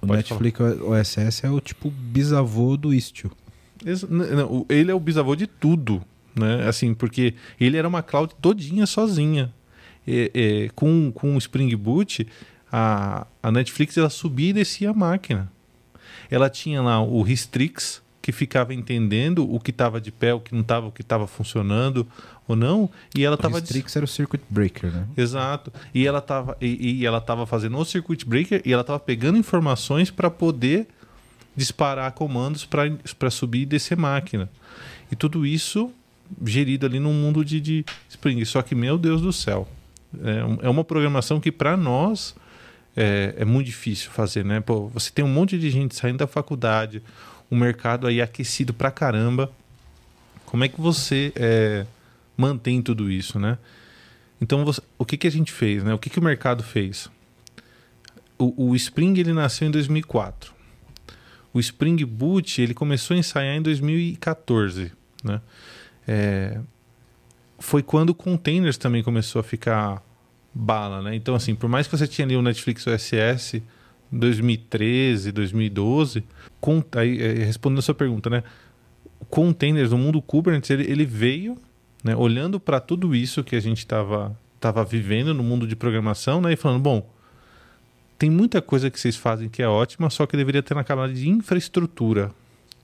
O Netflix falar. OSS é o tipo bisavô do Istio. Ele é o bisavô de tudo, né? Assim, porque ele era uma cloud todinha sozinha. E, e, com, com o Spring Boot, a, a Netflix ela subia e descia a máquina. Ela tinha lá o Restrix, que ficava entendendo o que estava de pé, o que não estava, o que estava funcionando ou não, e ela estava Restrix era o circuit breaker, né? Exato. E ela estava e, e, ela estava fazendo o circuit breaker e ela estava pegando informações para poder disparar comandos para subir e descer máquina. E tudo isso gerido ali num mundo de, de Spring. Só que, meu Deus do céu, é, é uma programação que para nós é, é, muito difícil fazer, né? Pô, você tem um monte de gente saindo da faculdade, o mercado aí aquecido pra caramba. Como é que você é, mantém tudo isso, né? Então, você- o que, que a gente fez? Né? O que, que o mercado fez? O, o Spring ele nasceu em 2004. O Spring Boot ele começou a ensaiar em 2014. Né? É, foi quando o containers também começou a ficar bala. Né? Então, assim, por mais que você tinha ali o Netflix OSS 2013, 2012, com, aí, é, respondendo a sua pergunta, né? containers, o mundo Kubernetes, ele, ele veio né, olhando para tudo isso que a gente estava tava vivendo no mundo de programação né, e falando, bom, tem muita coisa que vocês fazem que é ótima, só que deveria ter na camada de infraestrutura.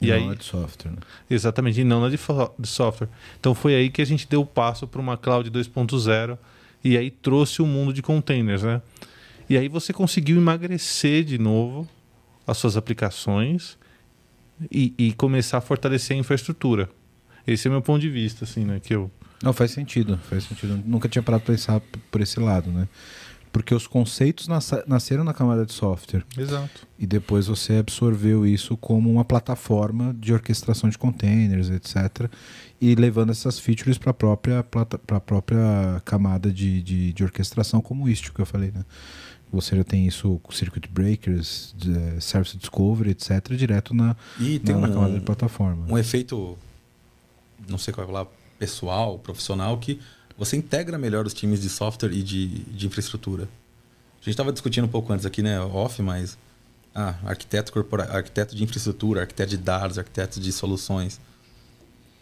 E Não aí, é de software, né? exatamente, e não na de, fo- de software. Então foi aí que a gente deu o passo para uma cloud 2.0 e aí trouxe o mundo de containers, né? E aí você conseguiu emagrecer de novo as suas aplicações e, e começar a fortalecer a infraestrutura. Esse é o meu ponto de vista, assim, né? Que eu... Não, faz sentido, faz sentido. Nunca tinha parado pra pensar por esse lado, né? Porque os conceitos nasce- nasceram na camada de software Exato. e depois você absorveu isso como uma plataforma de orquestração de containers, etc. E levando essas features para a própria, pra própria camada de, de, de orquestração, como o Istio que eu falei, né? Você já tem isso com circuit breakers, de, eh, service discovery, etc., direto na, E tem na, na um, camada de plataforma. um efeito, não sei qual é lá, pessoal, profissional, que você integra melhor os times de software e de, de infraestrutura. A gente estava discutindo um pouco antes aqui, né, off, mas ah, arquiteto corpora, arquiteto de infraestrutura, arquiteto de dados, arquiteto de soluções.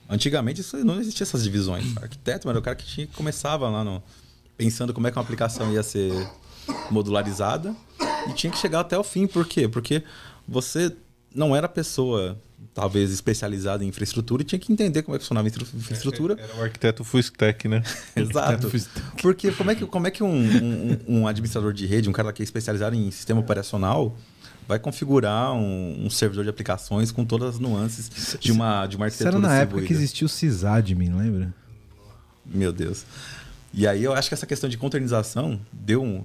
Antigamente isso não existia essas divisões. Arquiteto era o cara que tinha começava lá no pensando como é que uma aplicação ia ser modularizada e tinha que chegar até o fim. Por quê? Porque você não era pessoa talvez especializada em infraestrutura e tinha que entender como é que funcionava a infra- infraestrutura. Era o arquiteto full stack, né? Exato. Porque como é que, como é que um, um- um administrador de rede, um cara que é especializado em sistema operacional, vai configurar um, um servidor de aplicações com todas as nuances de uma, de uma Isso arquitetura era na época que existia o sysadmin, lembra? Meu Deus. E aí eu acho que essa questão de containerização deu um.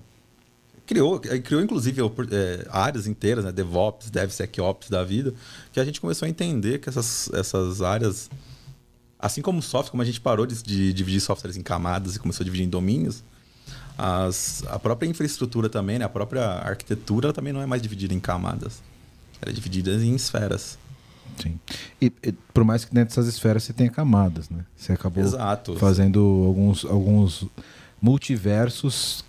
Criou, criou inclusive é, áreas inteiras, né? DevOps, DevSecOps da vida, que a gente começou a entender que essas, essas áreas, assim como software, como a gente parou de, de dividir softwares em camadas e começou a dividir em domínios, as, a própria infraestrutura também, né? a própria arquitetura também não é mais dividida em camadas. Ela é dividida em esferas. Sim. E, e por mais que dentro dessas esferas você tenha camadas, né? Você acabou Exato. fazendo alguns, alguns multiversos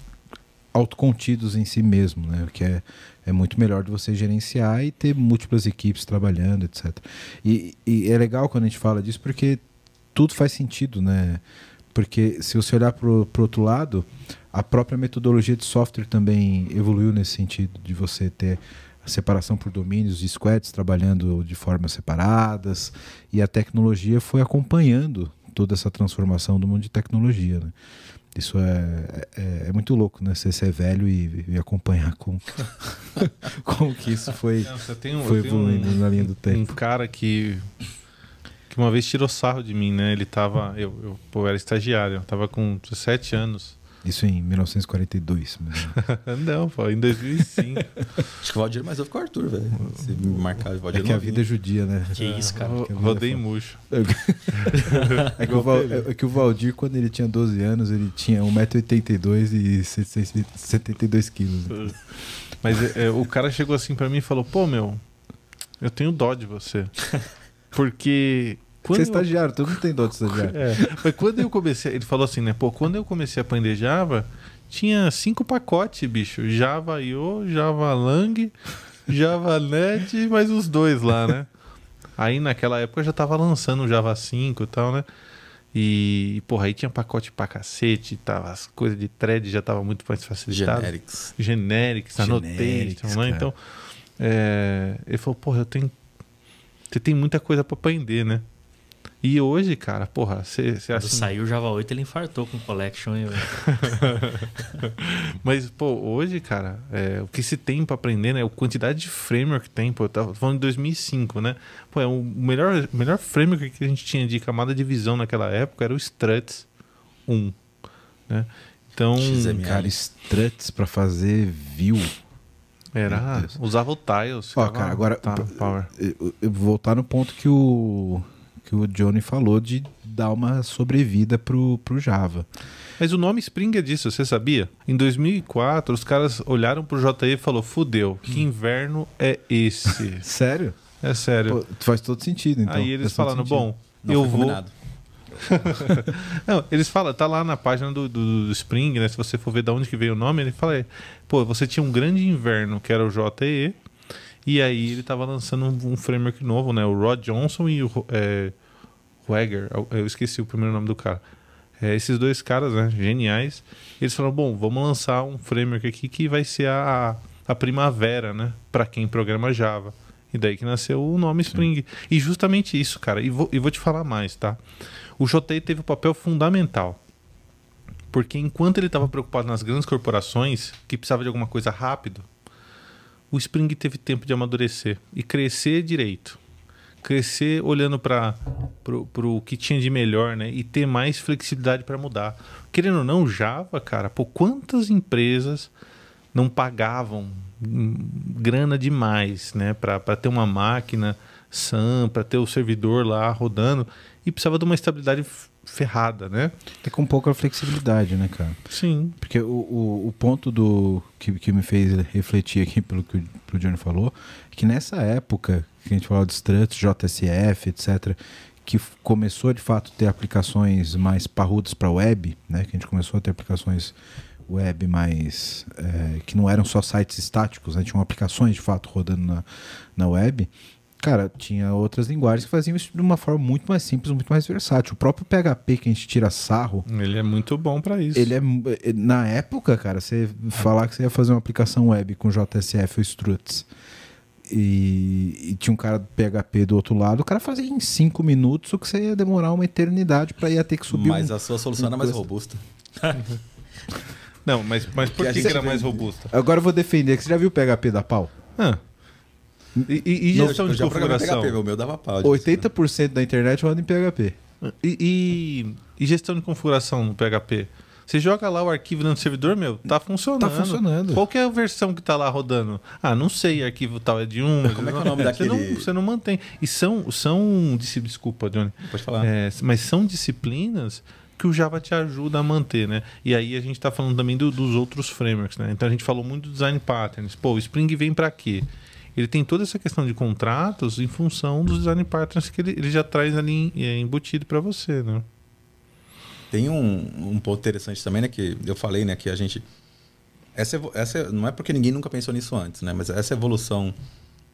autocontidos em si mesmo, né? O que é, é muito melhor de você gerenciar e ter múltiplas equipes trabalhando, etc. E, e é legal quando a gente fala disso porque tudo faz sentido, né? Porque se você olhar para o outro lado, a própria metodologia de software também evoluiu nesse sentido, de você ter a separação por domínios de squads trabalhando de formas separadas, e a tecnologia foi acompanhando toda essa transformação do mundo de tecnologia. Né? Isso é, é, é muito louco, né? Você ser velho e, e acompanhar como, como que isso foi, Não, um, foi evoluindo um- na linha do um tempo. cara que que uma vez tirou sarro de mim, né? Ele tava, eu, eu pô, eu era estagiário, eu tava com 17 anos. Isso em 1942. mas- Não, pô, em 2005. Acho que o Valdir é mais novo que o Arthur, velho. Se marcar o Valdir É que a vida é judia, né? Que isso, cara. Rodei é murcho. É que, o Val- é que o Valdir, quando ele tinha 12 anos, ele tinha 1,82m e 72 quilos. Mas é, é, o cara chegou assim pra mim e falou: Pô, meu, eu tenho dó de você. Porque. Você é eu- estagiário, todo mundo tem dó de estagiário. É, mas quando eu comecei, ele falou assim, né? Pô, quando eu comecei a aprender Java, tinha cinco pacotes, bicho. Java IO, Java Lang, Java Net e mais os dois lá, né? Aí naquela época eu já tava lançando o Java 5 e tal, né? E, porra, aí tinha pacote pra cacete, tava, as coisas de thread já tava muito mais facilitado. Generics. Generics, Annotation, Generics, né? Então, é, ele falou, porra, eu tenho. Você tem muita coisa pra aprender, né? E hoje, cara, porra, você Quando assim. saiu o Java 8, ele infartou com o Collection. e- Mas, pô, hoje, cara, é, o que se tem pra aprender, né? A quantidade de framework que tem, pô, eu tava falando de 2005, né? Pô, é o melhor, melhor framework que a gente tinha de camada de visão naquela época era o Struts 1, né? Então, XML. Cara, struts pra fazer view. Era, usava o Tiles. Ó, cara, agora tá, Power. eu, eu vou voltar no ponto que o que o Johnny falou de dar uma sobrevida pro, pro Java. Mas o nome Spring é disso, você sabia? Em 2004, os caras olharam pro JE e falou: fudeu, que inverno é esse? Sério? É sério. Pô, faz todo sentido, então. Aí eles falaram: bom, Não eu vou. combinado. Não, eles falam, tá lá na página do, do- do Spring, né? Se você for ver de onde que veio o nome, ele fala, pô, você tinha um grande inverno, que era o JE, e aí ele tava lançando um, um framework novo, né? O Rod Johnson e o é, Wagger, eu esqueci o primeiro nome do cara. É, esses dois caras, né, geniais, eles falaram, bom, vamos lançar um framework aqui que vai ser a, a primavera, né? Pra quem programa Java. E daí que nasceu o nome Spring. E justamente isso, cara. E vou, e vou te falar mais, tá? O JTI teve um papel fundamental. Porque enquanto ele estava preocupado nas grandes corporações, que precisava de alguma coisa rápido, o Spring teve tempo de amadurecer e crescer direito. Crescer olhando para o que tinha de melhor, né? E ter mais flexibilidade para mudar. Querendo ou não, Java, cara, pô, quantas empresas não pagavam grana demais, né? Para ter uma máquina SAM, para ter o servidor lá rodando e precisava de uma estabilidade ferrada, né? É com pouca flexibilidade, né, cara? Sim. Porque o, o, o ponto do que, que me fez refletir aqui pelo que o, Johnny falou, é que nessa época que a gente falava de struts, JSF, etc., que começou de fato a ter aplicações mais parrudas para web, né? Que a gente começou a ter aplicações web mais é, que não eram só sites estáticos, né? tinham aplicações de fato rodando na, na web. Cara, tinha outras linguagens que faziam isso de uma forma muito mais simples, muito mais versátil. O próprio PHP que a gente tira sarro, Ele é muito bom para isso. ele é na época, cara, você falar que você ia fazer uma aplicação web com JSF ou struts e, e tinha um cara do PHP do outro lado, o cara fazia em cinco minutos o que você ia demorar uma eternidade para ia ter que subir Mas um... a sua solução era mais coisa. robusta. Não, mas, mas por Que que, era mais robusta? Agora eu vou defender, que você já viu o PHP da pau? Ah. E, e, e gestão de programei configuração? PHP, meu, meu dava pau. disso, né? 80% da internet roda em PHP. E, e- e gestão de configuração no PHP? Você joga lá o arquivo no servidor, meu, tá funcionando. Tá funcionando. Qual que é a versão que tá lá rodando? Ah, não sei, arquivo tal é de um. Como é que é o nome Você daquele- não, você não mantém. E são, são desculpa, Johnny. Pode falar. É, mas são disciplinas que o Java te ajuda a manter, né? E aí a gente está falando também do- dos outros frameworks, né? Então a gente falou muito do design patterns. Pô, o Spring vem para quê? Ele tem toda essa questão de contratos em função dos design patterns que ele, ele já traz ali é, embutido para você, né? Tem um, um ponto interessante também, né? Que eu falei, né? Que a gente. Essa, essa não é porque ninguém nunca pensou nisso antes, né? Mas essa evolução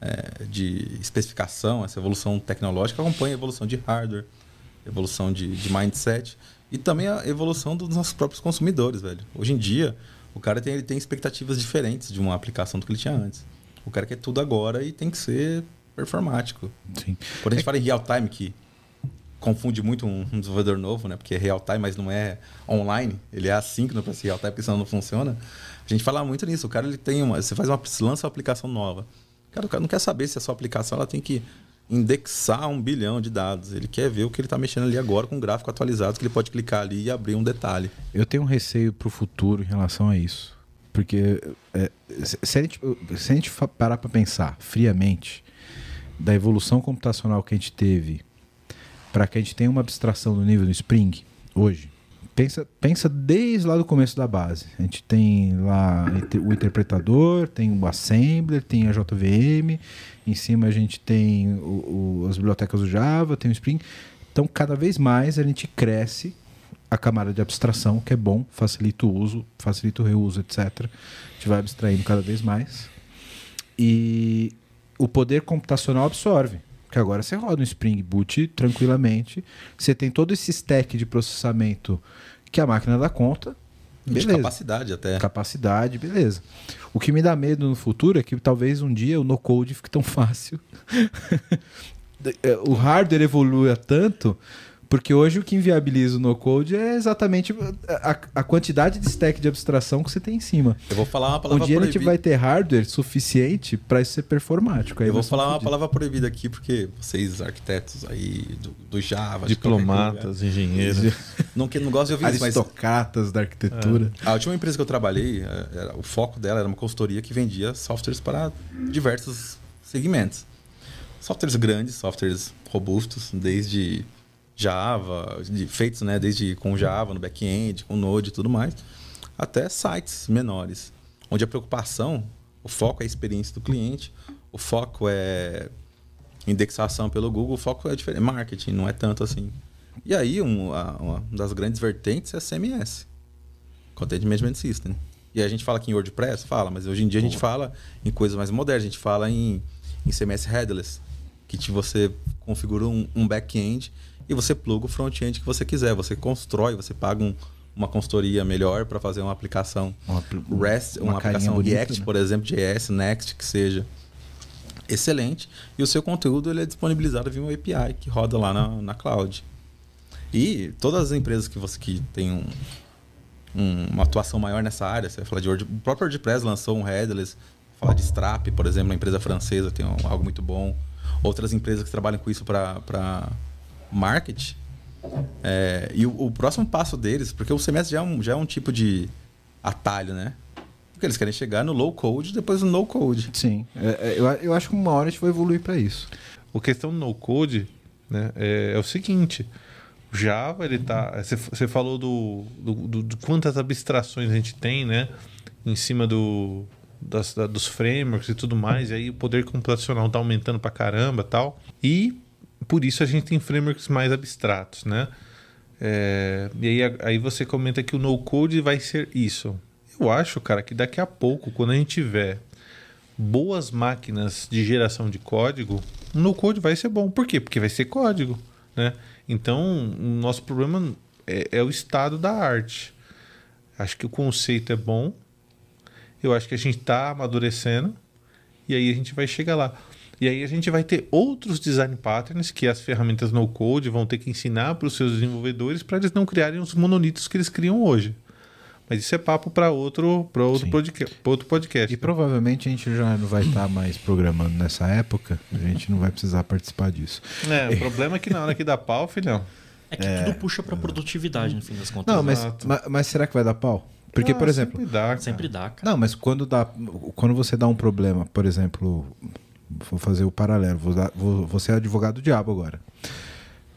é, de especificação, essa evolução tecnológica acompanha a evolução de hardware, evolução de, de mindset e também a evolução dos nossos próprios consumidores, velho. Hoje em dia, o cara tem, ele tem expectativas diferentes de uma aplicação do que ele tinha antes. O cara quer tudo agora e tem que ser performático. Sim. Quando a gente fala em real time, que confunde muito um, um desenvolvedor novo, né? Porque é real time, mas não é online. Ele é assíncrono para ser real time, porque senão não funciona. A gente fala muito nisso. O cara ele tem uma. Você faz uma. você lança uma aplicação nova. Cara, o cara não quer saber se a sua aplicação ela tem que indexar um bilhão de dados. Ele quer ver o que ele está mexendo ali agora com um gráfico atualizado, que ele pode clicar ali e abrir um detalhe. Eu tenho um receio pro futuro em relação a isso. Porque é, se, a gente, se a gente parar para pensar friamente da evolução computacional que a gente teve para que a gente tenha uma abstração no nível do Spring hoje, pensa, pensa desde lá do começo da base. A gente tem lá o interpretador, tem o assembler, tem a JVM, em cima a gente tem o- o- as bibliotecas do Java, tem o Spring. Então, cada vez mais a gente cresce a camada de abstração, que é bom, facilita o uso, facilita o reuso, etc. A gente vai abstraindo cada vez mais. E o poder computacional absorve. Porque agora você roda um Spring Boot tranquilamente. Você tem todo esse stack de processamento que a máquina dá conta. De Beleza. capacidade até. Capacidade, beleza. O que me dá medo no futuro é que talvez um dia o no-code fique tão fácil. o hardware evolua tanto, porque hoje o que inviabiliza o no-code é exatamente a, a quantidade de stack de abstração que você tem em cima. Eu vou falar uma Um palavra dia a gente proibida. vai ter hardware suficiente para isso ser performático. Aí Eu vou falar uma palavra proibida aqui, porque vocês, arquitetos aí do, do Java, Diplomatas, engenheiros. fodidos. Não, que, não gosto de ouvir isso, mas Aristocratas da arquitetura. a última empresa que eu trabalhei, eh, era- o foco dela era uma consultoria que vendia softwares para diversos segmentos. softwares grandes, softwares robustos, desde Java, de, feitos né, desde com Java no back-end, com Node e tudo mais, até sites menores, onde a preocupação, o foco é a experiência do cliente, o foco é indexação pelo Google, o foco é diferente, marketing, não é tanto assim. E aí, um, a, uma das grandes vertentes é CMS, Content Management System. E a gente fala aqui em WordPress, fala, mas hoje em dia a gente fala em coisas mais modernas, a gente fala em, em CMS headless, que te, você configura um, um back-end e você pluga o front-end que você quiser. Você constrói, você paga um, uma consultoria melhor para fazer uma aplicação Uma, REST, uma, uma aplicação bonita, React, né? por exemplo, JS, Next, que seja excelente. E o seu conteúdo ele é disponibilizado via uma API que roda lá na, na cloud. E todas as empresas que você que tem um, um- uma atuação maior nessa área, você vai falar de Word, o próprio WordPress lançou um headless, falar de Strap, por exemplo, uma empresa francesa tem um- algo muito bom. Outras empresas que trabalham com isso para marketing. É, e o, o próximo passo deles, porque o CMS já é, um, já é um tipo de atalho, né? Porque eles querem chegar no low code depois no no code. Sim. É, é, eu, eu acho que uma hora a gente vai evoluir para isso. O questão do no-code né, é, é o seguinte. O Java, ele tá... Você, você falou do, do, do- de quantas abstrações a gente tem, né? Em cima do, das, da- dos frameworks e tudo mais. E aí o poder computacional tá aumentando pra caramba tal. E por isso a gente tem frameworks mais abstratos, né? É, e aí, aí você comenta que o no-code vai ser isso. Eu acho, cara, que daqui a pouco, quando a gente tiver boas máquinas de geração de código, no code vai ser bom. Por quê? Porque vai ser código, né? Então, o nosso problema é, é o estado da arte. Acho que o conceito é bom. Eu acho que a gente está amadurecendo e aí a gente vai chegar lá. E aí a gente vai ter outros design patterns que as ferramentas no code vão ter que ensinar para os seus desenvolvedores para eles não criarem os monolitos que eles criam hoje. Mas isso é papo para outro, pra outro, podca- outro podcast. E provavelmente a gente já não vai estar mais programando nessa época. A gente não vai precisar participar disso. É, o problema é que na hora que dá pau, filhão. É que tudo puxa pra produtividade, no fim das contas. Não, mas, Exato. ma- mas será que vai dar pau? Porque, Ah, por exemplo, Sempre dá. cara. Sempre dá, cara. Não, mas quando dá, quando você dá um problema, por exemplo, vou fazer o paralelo, vou, dar, vou, vou ser advogado diabo agora.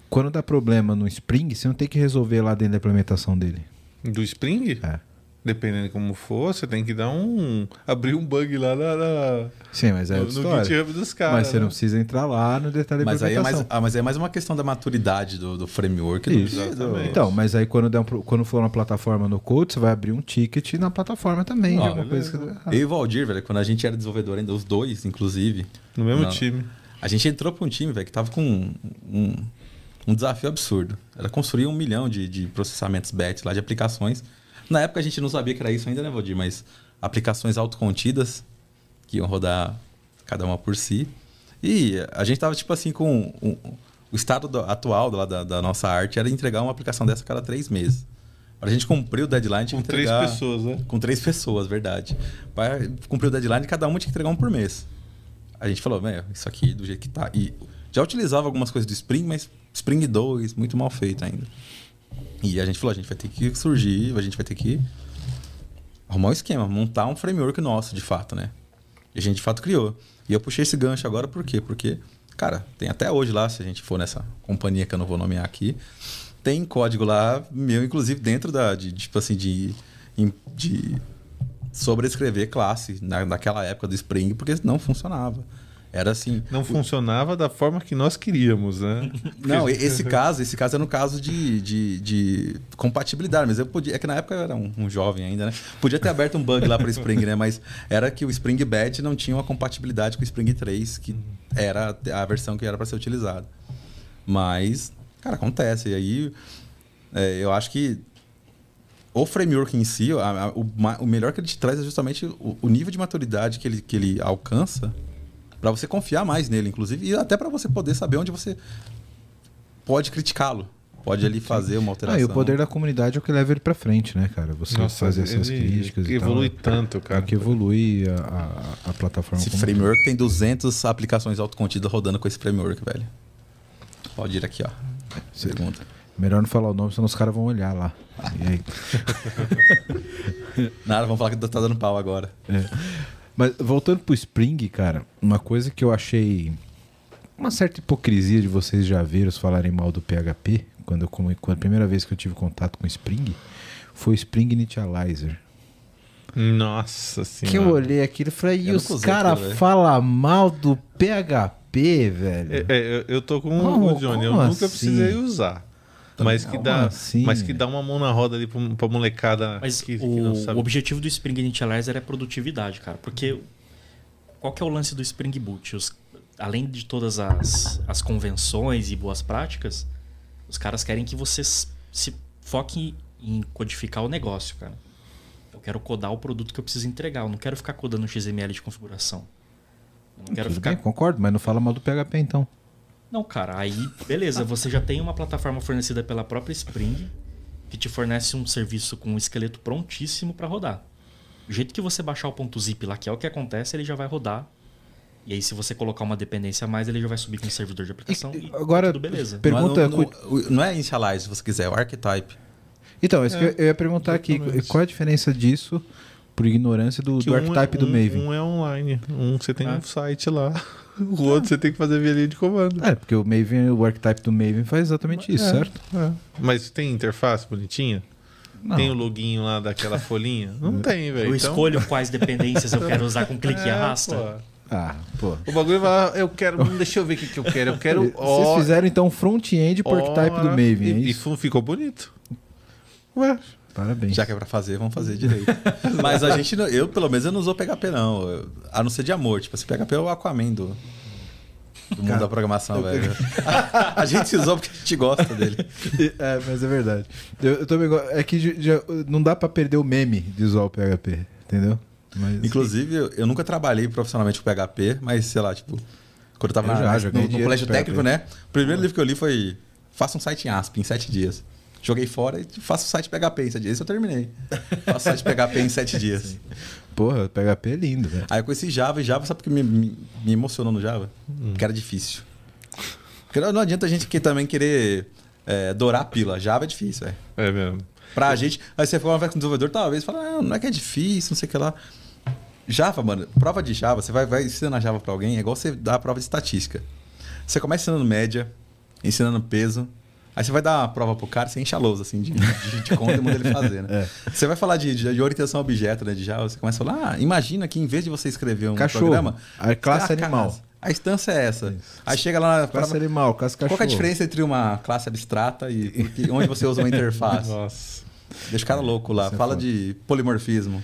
Quando dá problema no Spring, você não tem que resolver lá dentro da implementação dele. Do Spring? É. Dependendo de como for, você tem que dar um. abrir um bug lá na, na- Sim, mas é no, no. GitHub dos caras. mas você não né? precisa entrar lá no detalhe Mas aí, é mais, ah, mas aí é mais uma questão da maturidade do, do framework. do- Isso. Exatamente. Então, mas aí quando, der um quando for uma plataforma no Code, você vai abrir um ticket na plataforma também. de Ah, alguma coisa que. Eu e o Valdir, velho, quando a gente era desenvolvedor ainda, os dois, inclusive, No mesmo Não. time. a gente entrou para um time, velho, que tava com um, um, um desafio absurdo. Era construir um milhão de, de processamentos batch lá, de aplicações. Na época a gente não sabia que era isso ainda, né, Valdir? Mas aplicações autocontidas, que iam rodar cada uma por si. E a gente tava, tipo assim, com... um- o estado do- atual da, da, da nossa arte era entregar uma aplicação dessa a cada três meses. Para a gente cumprir o deadline, tinha Com que três entregar... pessoas, né? Com três pessoas, verdade. Para cumprir o deadline, cada uma tinha que entregar um por mês. A gente falou, meu, isso aqui do jeito que tá. E já utilizava algumas coisas do Spring, mas Spring 2, muito mal feito ainda. E a gente falou, a gente vai ter que surgir, a gente vai ter que arrumar um esquema, montar um framework nosso, de fato, né? E a gente de fato criou. E eu puxei esse gancho agora por quê? Porque, cara, tem até hoje lá, se a gente for nessa companhia que eu não vou nomear aqui, tem código lá, meu, inclusive, dentro da, de, tipo assim, de, de sobrescrever classe na, naquela época do Spring, porque não funcionava. Era assim. Não funcionava da forma que nós queríamos, né? Não, esse caso, esse caso era no caso de, de, de compatibilidade, mas eu podia. É que na época eu era um, um jovem ainda, né? Podia ter aberto um bug lá para Spring, né? Mas era que o Spring Batch não tinha uma compatibilidade com o Spring 3, que era a versão que era para ser utilizada. Mas, cara, acontece. E aí é, eu acho que o framework em si, a- a- o, o melhor que ele te traz é justamente o, o nível de maturidade que ele, que ele alcança para você confiar mais nele, inclusive, e até para você poder saber onde você pode criticá-lo. Pode ali fazer uma Ah, alteração. e o poder da comunidade é o que leva ele pra frente, né, cara? Você fazer essas críticas e tal. evolui tanto, É cara. o que evolui a, a, a plataforma. Esse como framework tem 200 aplicações autocontidas rodando com esse framework, velho. Pode ir aqui, ó. Cê- Pergunta. Melhor não falar o nome, senão os caras vão olhar lá. E aí- Nada, vamos falar que tá dando pau agora. Mas voltando pro Spring, cara, uma coisa que eu achei uma certa hipocrisia de vocês já viram falarem mal do PHP, quando, eu, quando a primeira vez que eu tive contato com Spring, foi o Spring Initializer. Nossa senhora. Que eu olhei aquilo e falei, e os caras velho. falam mal do PHP, velho. É, é, eu- eu tô com Como- o Johnny, eu nunca assim? precisei usar. Mas que, dá, assim, mas que dá uma mão na roda ali pra, pra molecada Mas que, que o, não sabe. o objetivo do Spring Initializer é produtividade, cara. Porque qual que é o lance do Spring Boot? Os- além de todas as, as convenções e boas práticas, os caras querem que você se foque em codificar o negócio, cara. Eu quero codar o produto que eu preciso entregar. Eu não quero ficar codando XML de configuração. Eu não quero Tudo ficar bem, concordo, mas não fala mal do PHP então. Não, cara, aí beleza, você já tem uma plataforma fornecida pela própria Spring que te fornece um serviço com um esqueleto prontíssimo para rodar. Do jeito que você baixar o ponto .zip lá, que é o que acontece, ele já vai rodar. E aí se você colocar uma dependência a mais, ele já vai subir com o servidor de aplicação e, agora- tudo beleza. Pergunta- não, é, no- no- não é initialize, se você quiser, é o archetype. Então, isso que eu- ia perguntar aqui, exatamente. qual é a diferença disso por ignorância do, do um é- archetype do um- Maven? Um é online. Um você tem Ah. um site lá. O outro você tem que fazer via linha de comando. É, porque o Maven, o archetype do Maven faz exatamente isso, É, certo? é. Mas tem interface bonitinha? Não. Tem o loginho lá daquela folhinha? Não tem, velho. Eu Então- escolho quais dependências eu quero usar com clique e É, arrasta. pô. Ah, pô. O bagulho vai, eu quero, deixa eu ver o que, que eu quero. Eu quero. Vocês ó, fizeram então front-end pro archetype do Maven, é e, e isso? fu- ficou bonito. Ué, Parabéns. Já que é pra fazer, vamos fazer direito. Mas a gente, eu pelo menos, eu não usou PHP, não. Eu- A não ser de amor. Tipo, esse PHP é o Aquaman do, do mundo da programação, velho. A gente usou porque a gente gosta dele. É, mas é verdade. Eu, eu também É que já- não dá pra perder o meme de usar o PHP, entendeu? Mas, Inclusive, eu- eu nunca trabalhei profissionalmente com PHP, mas sei lá, tipo, quando eu tava Eu na- já, no, no colégio técnico, PHP. né? O primeiro livro que eu li foi Faça um site em ASP em sete dias. Joguei fora e faço o site PHP em sete dias. Esse eu terminei. Faço o site PHP em sete dias. Porra, PHP é lindo, velho. Aí eu conheci Java e Java, sabe por que me, me, me emocionou no Java? Porque era difícil. Porque não, não adianta a gente que também querer é, dourar a pila. Java é difícil, velho. é mesmo. Pra gente. Aí você conversa com o desenvolvedor, talvez, fala, ah, não é que é difícil, não sei o que lá. Java, mano, prova de Java, você vai, vai ensinando a Java pra alguém, é igual você dar a prova de estatística. Você começa ensinando média, ensinando peso. Aí você vai dar uma prova pro cara, você enche a lousa, assim, de, de, de conta e manda ele fazer, né? Você vai falar de, de, de orientação a objeto, né, de Java, você começa a falar, ah, imagina que em vez de você escrever um Cachorro. programa... A classe você- animal. casa. A instância é essa. Aí chega lá na Classe prova, animal, classe cachorro. qual é a diferença entre uma classe abstrata e porque- onde você usa uma interface? Nossa. Deixa o cara louco lá. Isso é Fala de polimorfismo.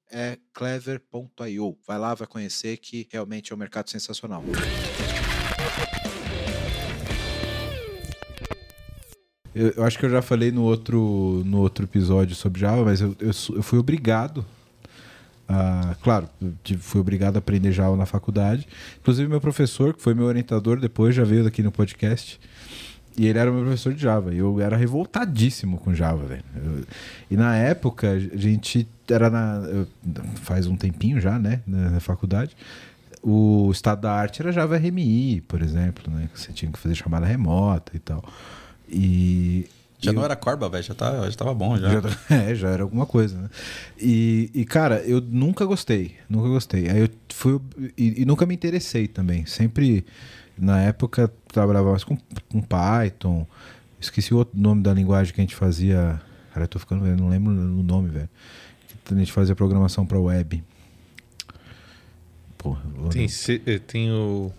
é clever.io. Vai lá, vai conhecer que realmente é um mercado sensacional. Eu, eu acho que eu já falei no outro, no outro episódio sobre Java, mas eu, eu, eu fui obrigado a. Claro, fui obrigado a aprender Java na faculdade. Inclusive, meu professor, que foi meu orientador depois, já veio aqui no podcast. E ele era meu professor de Java. E eu era revoltadíssimo com Java, velho. Eu- E na época, a gente era na. eu- faz um tempinho já, né? Na, na faculdade. O estado da arte era Java RMI, por exemplo, né? Você tinha que fazer chamada remota e tal. E. Já não era Corba, velho. Já, tá, já tava bom, já. já, é, já era alguma coisa, né? E, e, cara, eu nunca gostei, nunca gostei. Aí eu fui e, e nunca me interessei também. Sempre, na época, trabalhava mais com, com Python. Esqueci o outro nome da linguagem que a gente fazia. Cara, eu tô ficando, eu não lembro o nome, velho. Que a gente fazia programação para web. Porra, eu- Tem, C- eh, tem o,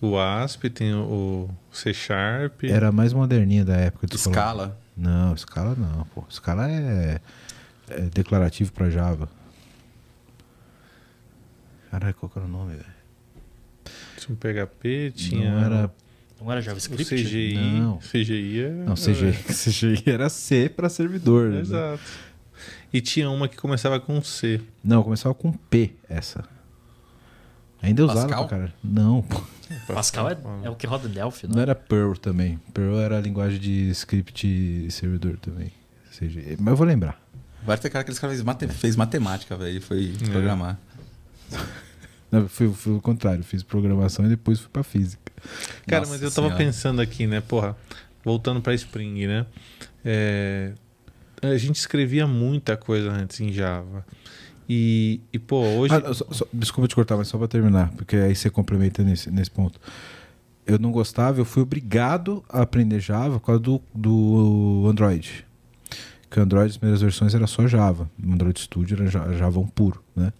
o ASP, tem o C Sharp. era a mais moderninha da época. Scala. Não, Scala não, pô. Scala é, é declarativo para Java. Caralho, qual que era o nome, velho? Tinha um PHP, tinha Não era. Não era o JavaScript? CGI. Não. CGI é... Não, CGI, CGI era C para servidor. né? Exato. E tinha uma que começava com C. Não, começava com P essa. Ainda usava, Pascal? cara. Não. Pascal é, é o que roda em Delphi, não não? era Perl também. Perl era a linguagem de script e servidor também. CGI. Mas eu vou lembrar. Vai ter cara que esse cara fez, mate- fez matemática, velho, e foi programar. Não, foi o contrário. Fiz programação e depois fui pra física. Cara, Nossa mas eu tava Senhora. pensando aqui, né? Porra, voltando pra Spring, né? É, a gente escrevia muita coisa antes em Java. E, e pô, hoje. Ah, só- só- desculpa te cortar, mas só pra terminar, porque aí você complementa nesse, nesse ponto. Eu não gostava, eu fui obrigado a aprender Java por causa do, do Android. Que o Android, as primeiras versões era só Java. O Android Studio era Ja- Java 1 puro, né?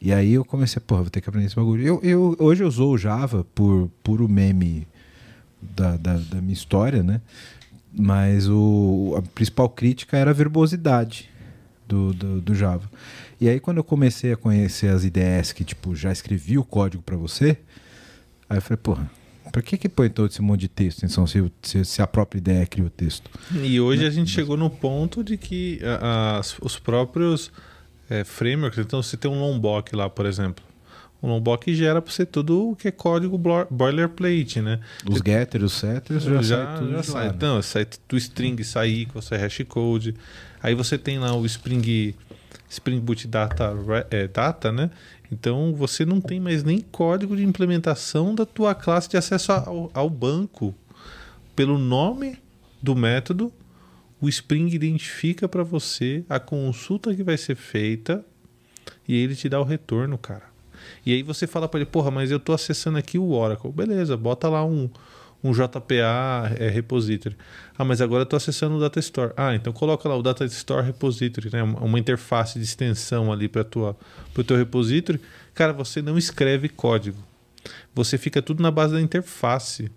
E aí eu comecei, porra, vou ter que aprender esse bagulho. Eu, eu, hoje eu usou o Java por puro meme da, da, da minha história, né? Mas o, a principal crítica era a verbosidade do, do, do Java. E aí quando eu comecei a conhecer as IDEs que, tipo, já escrevi o código para você, aí eu falei, porra, pra que que põe todo esse monte de texto, então, se, se, se a própria ideia cria o texto? E hoje a gente chegou no ponto de que a- as- os próprios é, frameworks, então você tem um Lombok lá, por exemplo. O Lombok gera para você tudo o que é código boilerplate, né? Os getters, os setters, já, sai tudo já de lá, sai. né? Então, sai do string, sai equal, sai hashcode. Aí você tem lá o Spring, Spring Boot Data, é, data, né? Então você não tem mais nem código de implementação da tua classe de acesso ao, ao banco. Pelo nome do método, o Spring identifica para você a consulta que vai ser feita e ele te dá o retorno, cara. E aí você fala para ele, porra, mas eu tô acessando aqui o Oracle. Beleza, bota lá um, um JPA é, repository. Ah, mas agora eu tô acessando o Data Store. Ah, então coloca lá o Data Store Repository, né? Uma interface de extensão ali para tua pro teu repository. Cara, você não escreve código. Você fica tudo na base da interface.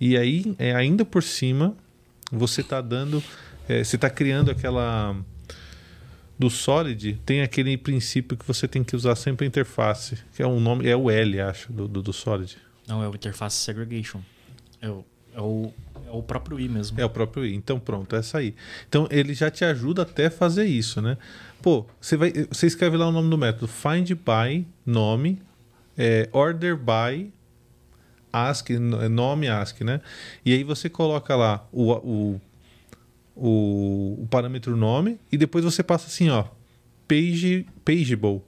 E aí, é, ainda por cima, você tá dando, é, você tá criando aquela do Solid tem aquele princípio que você tem que usar sempre a interface, que é um nome, é o L, acho, do, do, do Solid. Não, é o Interface Segregation. É o, é o, é o próprio I mesmo. É o próprio I. Então pronto, é essa aí. Então ele já te ajuda até a fazer isso, né? Pô, você vai, você escreve lá o nome do método, find by nome, é, order by ask, n- nome ask, né? E aí você coloca lá o, o, o, o parâmetro nome e depois você passa assim, ó, page, pageable.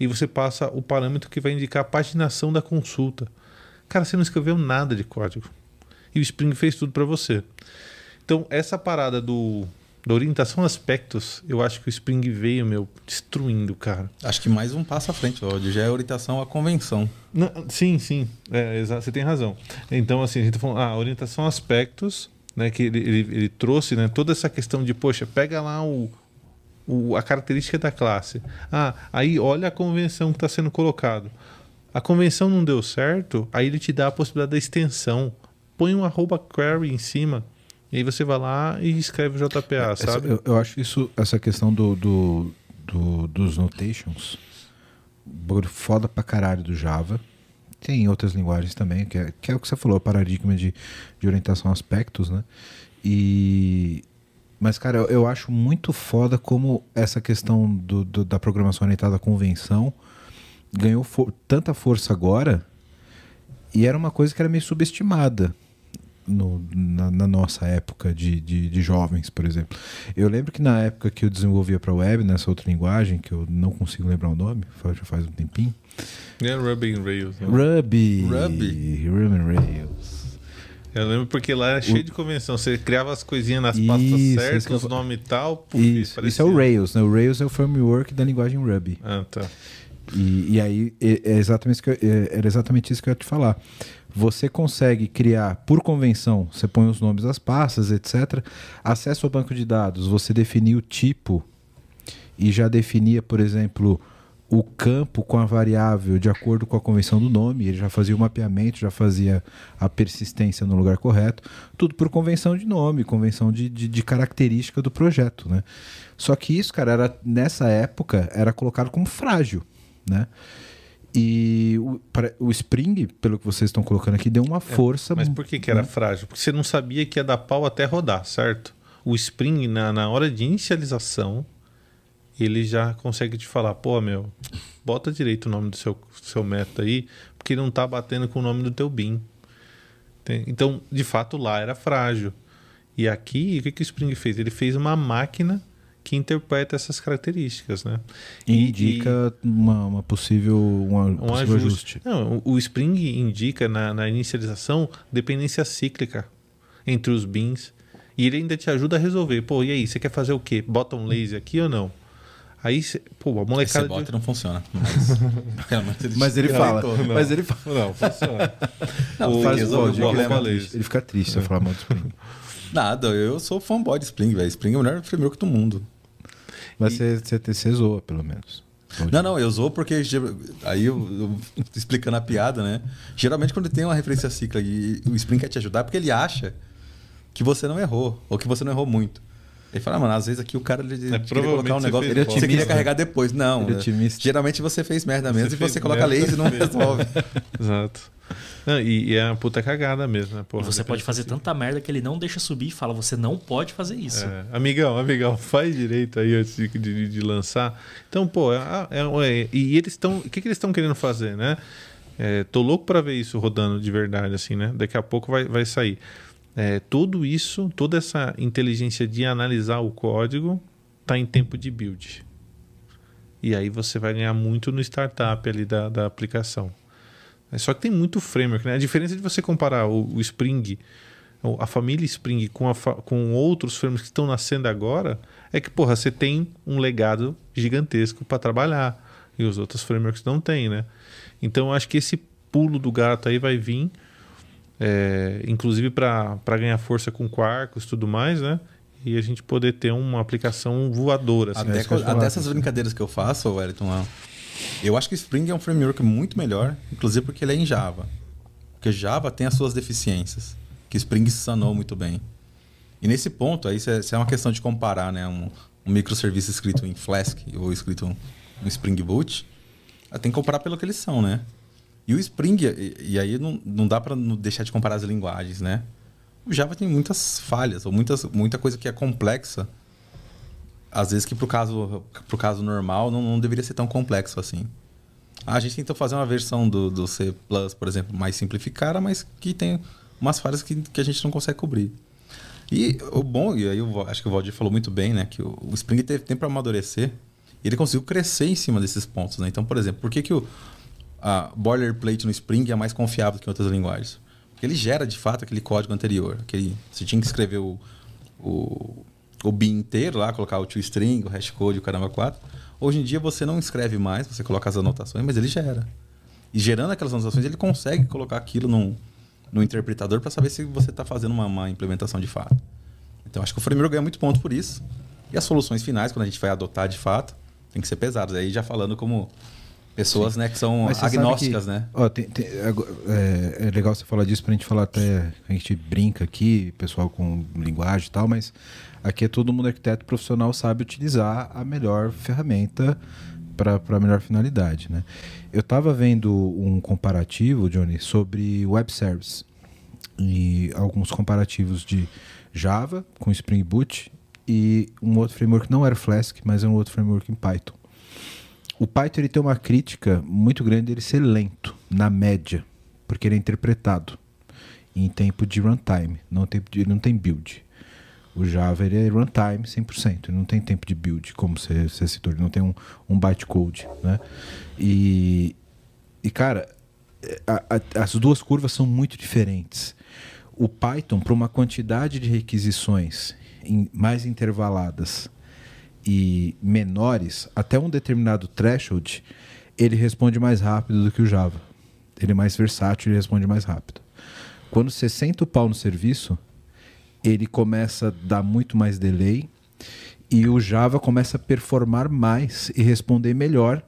E você passa o parâmetro que vai indicar a paginação da consulta. Cara, você não escreveu nada de código. E o Spring fez tudo para você. Então, essa parada do, da orientação a aspectos, eu acho que o Spring veio, meu, destruindo, cara. Acho que mais um passo à frente, Valdir, já é orientação à convenção. Não, sim, sim, é, você tem razão. Então, assim, a gente tá falando, ah, orientação a aspectos, né, que ele, ele, ele trouxe, né, toda essa questão de, poxa, pega lá o, o, a característica da classe. Ah, aí olha a convenção que está sendo colocado. A convenção não deu certo, aí ele te dá a possibilidade da extensão. Põe um arroba query em cima, e aí você vai lá e escreve o JPA, Essa- sabe? eu, eu acho isso, essa questão do, do, do- dos notations, foda pra caralho do Java. Tem outras linguagens também, que é, que é o que você falou, paradigma de, de orientação a aspectos, né? E. Mas, cara, eu, eu acho muito foda como essa questão do, do- da programação orientada à convenção ganhou fo- tanta força agora e era uma coisa que era meio subestimada no- na, na nossa época de, de, de jovens, por exemplo. Eu lembro que na época que eu desenvolvia para web, nessa outra linguagem, que eu não consigo lembrar o nome, já faz um tempinho. É Ruby Rails. né? Ruby. Ruby? Ruby Rails. Eu lembro porque lá era cheio de convenção. Você criava as coisinhas nas pastas Isso, certas, eu os nomes e tal. puf, Isso, isso é o Rails, né? O Rails é o framework da linguagem Ruby. Ah, tá. E, e aí é, é exatamente eu, é- era exatamente isso que eu ia te falar. Você consegue criar por convenção, você põe os nomes das pastas, etc. Acesso ao banco de dados, você definia o tipo e já definia, por exemplo, o campo com a variável de acordo com a convenção do nome, ele já fazia o mapeamento, já fazia a persistência no lugar correto, tudo por convenção de nome, convenção de, de, de característica do projeto, né? Só que isso, cara, era, nessa época era colocado como frágil, né? E o, para- o Spring, pelo que vocês estão colocando aqui, deu uma força. É, Mas por que, que era frágil? Porque você não sabia que ia dar pau até rodar, certo? O Spring, na, na hora de inicialização, ele já consegue te falar, pô, meu, bota direito o nome do seu, seu método aí, porque não tá batendo com o nome do teu BIM. Então, de fato, lá era frágil. E aqui, o que, que o Spring fez? Ele fez uma máquina que interpreta essas características, né? E indica uma, uma possível, uma, um possível ajuste. ajuste. Não, o o Spring indica na, na inicialização dependência cíclica entre os bins. E ele ainda te ajuda a resolver. Pô, e aí, você quer fazer o quê? Bota um laser aqui ou não? Aí, cê- pô, a Esse molecada. bota de... e não funciona. Mas, realmente ele, Mas ele fala. Não, Mas ele fala. Não, funciona. Não, O- Faz o problema. fica triste. ele fica triste se eu falar mal do Spring. Nada, eu sou fanboy de Spring, velho. Spring é o melhor framework do mundo. Mas você, você, você zoa, pelo menos. Não, não, eu usou porque. Aí eu, eu explicando a piada, né? Geralmente, quando tem uma referência cicla e o Spring quer te ajudar, é porque ele acha que você não errou, ou que você não errou muito. Ele fala, ah, mano, às vezes aqui o cara ele, queria colocar um negócio. Ele você queria carregar depois. Não. Ele é né? Geralmente você fez merda mesmo Você e você coloca laser e não resolve. Exato. Não, e, e é uma puta cagada mesmo, né? E Porra, você pode dependência fazer cíclica. tanta merda que ele não deixa subir e fala: você não pode fazer isso. É, amigão, amigão, faz direito aí antes de, de- de lançar. Então, pô, é, é- é- e eles estão. O que, que eles estão querendo fazer, né? É, tô louco pra ver isso rodando de verdade, assim, né? Daqui a pouco vai, vai sair. É, tudo isso, toda essa inteligência de analisar o código tá em tempo de build. E aí você vai ganhar muito no startup ali da, da aplicação. É, Só que tem muito framework, né? A diferença de você comparar o, o Spring, a família Spring com, a fa- com outros frameworks que estão nascendo agora, é que, porra, você tem um legado gigantesco para trabalhar. E os outros frameworks não têm, né? Então eu acho que esse pulo do gato aí vai vir, é, inclusive para ganhar força com Quarkus e tudo mais, né? E a gente poder ter uma aplicação voadora. Assim, Até, que eu ia até essas brincadeiras que eu faço, Wellington, lá, eu acho que Spring é um framework muito melhor, inclusive porque ele é em Java. Porque Java tem as suas deficiências, que Spring sanou muito bem. E nesse ponto, aí isso é, é uma questão de comparar né, um, um microserviço escrito em Flask ou escrito em Spring Boot. Tem que comparar pelo que eles são, né? E o Spring, e, e aí não, não dá para deixar de comparar as linguagens, né? O Java tem muitas falhas, ou muitas, muita coisa que é complexa, às vezes que pro caso, pro caso normal não, não deveria ser tão complexo assim. Ah, A gente tentou fazer uma versão do, do C, por exemplo, mais simplificada, mas que tem umas falhas que, que a gente não consegue cobrir. E o bom, e aí eu acho que o Valdir falou muito bem, né? Que o, o Spring teve tempo para amadurecer e ele conseguiu crescer em cima desses pontos, né? Então, por exemplo, por que, que o a boilerplate no Spring é mais confiável que em outras linguagens? Porque ele gera de fato aquele código anterior. Aquele, você tinha que escrever o, o, o bin inteiro lá, colocar o toString, o hashcode, o caramba 4. Hoje em dia você não escreve mais, você coloca as anotações, mas ele gera. E gerando aquelas anotações, ele consegue colocar aquilo num, no interpretador para saber se você está fazendo uma, uma implementação de fato. Então acho que o framework ganha muito ponto por isso. E as soluções finais, quando a gente vai adotar de fato, tem que ser pesadas. Aí já falando como pessoas né, que são agnósticas, que- né? Ó, tem- tem- é, é legal você falar disso pra gente falar até. A gente brinca aqui, pessoal com linguagem e tal, mas aqui é todo mundo arquiteto profissional sabe utilizar a melhor ferramenta para a melhor finalidade. Né? Eu estava vendo um comparativo, Johnny, sobre web service e alguns comparativos de Java com Spring Boot e um outro framework, não era Flask, mas é um outro framework em Python. O Python ele tem uma crítica muito grande dele ser lento, na média, porque ele é interpretado em tempo de runtime, não de, ele não tem build. O Java ele é runtime 100%, ele não tem tempo de build, como você, você citou, ele não tem um, um bytecode, né? E, e cara, a- a- as duas curvas são muito diferentes. O Python, para uma quantidade de requisições mais intervaladas e menores, até um determinado threshold, ele responde mais rápido do que o Java. Ele é mais versátil e responde mais rápido. Quando você senta o pau no serviço, ele começa a dar muito mais delay e o Java começa a performar mais e responder melhor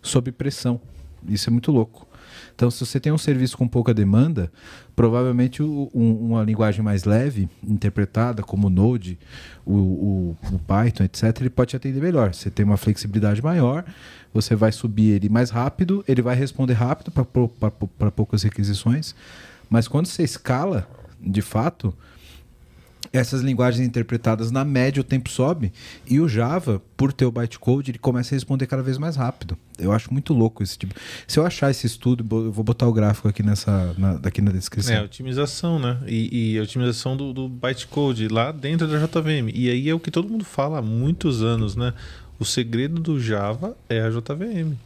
sob pressão. Isso é muito louco. Então, se você tem um serviço com pouca demanda, provavelmente um- uma linguagem mais leve, interpretada, como o Node, o, o- o Python, etc., ele pode te atender melhor. Você tem uma flexibilidade maior, você vai subir ele mais rápido, ele vai responder rápido para poucas requisições, mas quando você escala, de fato, essas linguagens interpretadas na média o tempo sobe e o Java, por ter o bytecode, ele começa a responder cada vez mais rápido. Eu acho muito louco esse tipo. Se eu achar esse estudo, eu vou botar o gráfico aqui nessa, na, aqui na descrição. É, otimização, né? E, e a otimização do, do bytecode lá dentro da JVM. E aí é o que todo mundo fala há muitos anos, né? O segredo do Java é a JVM.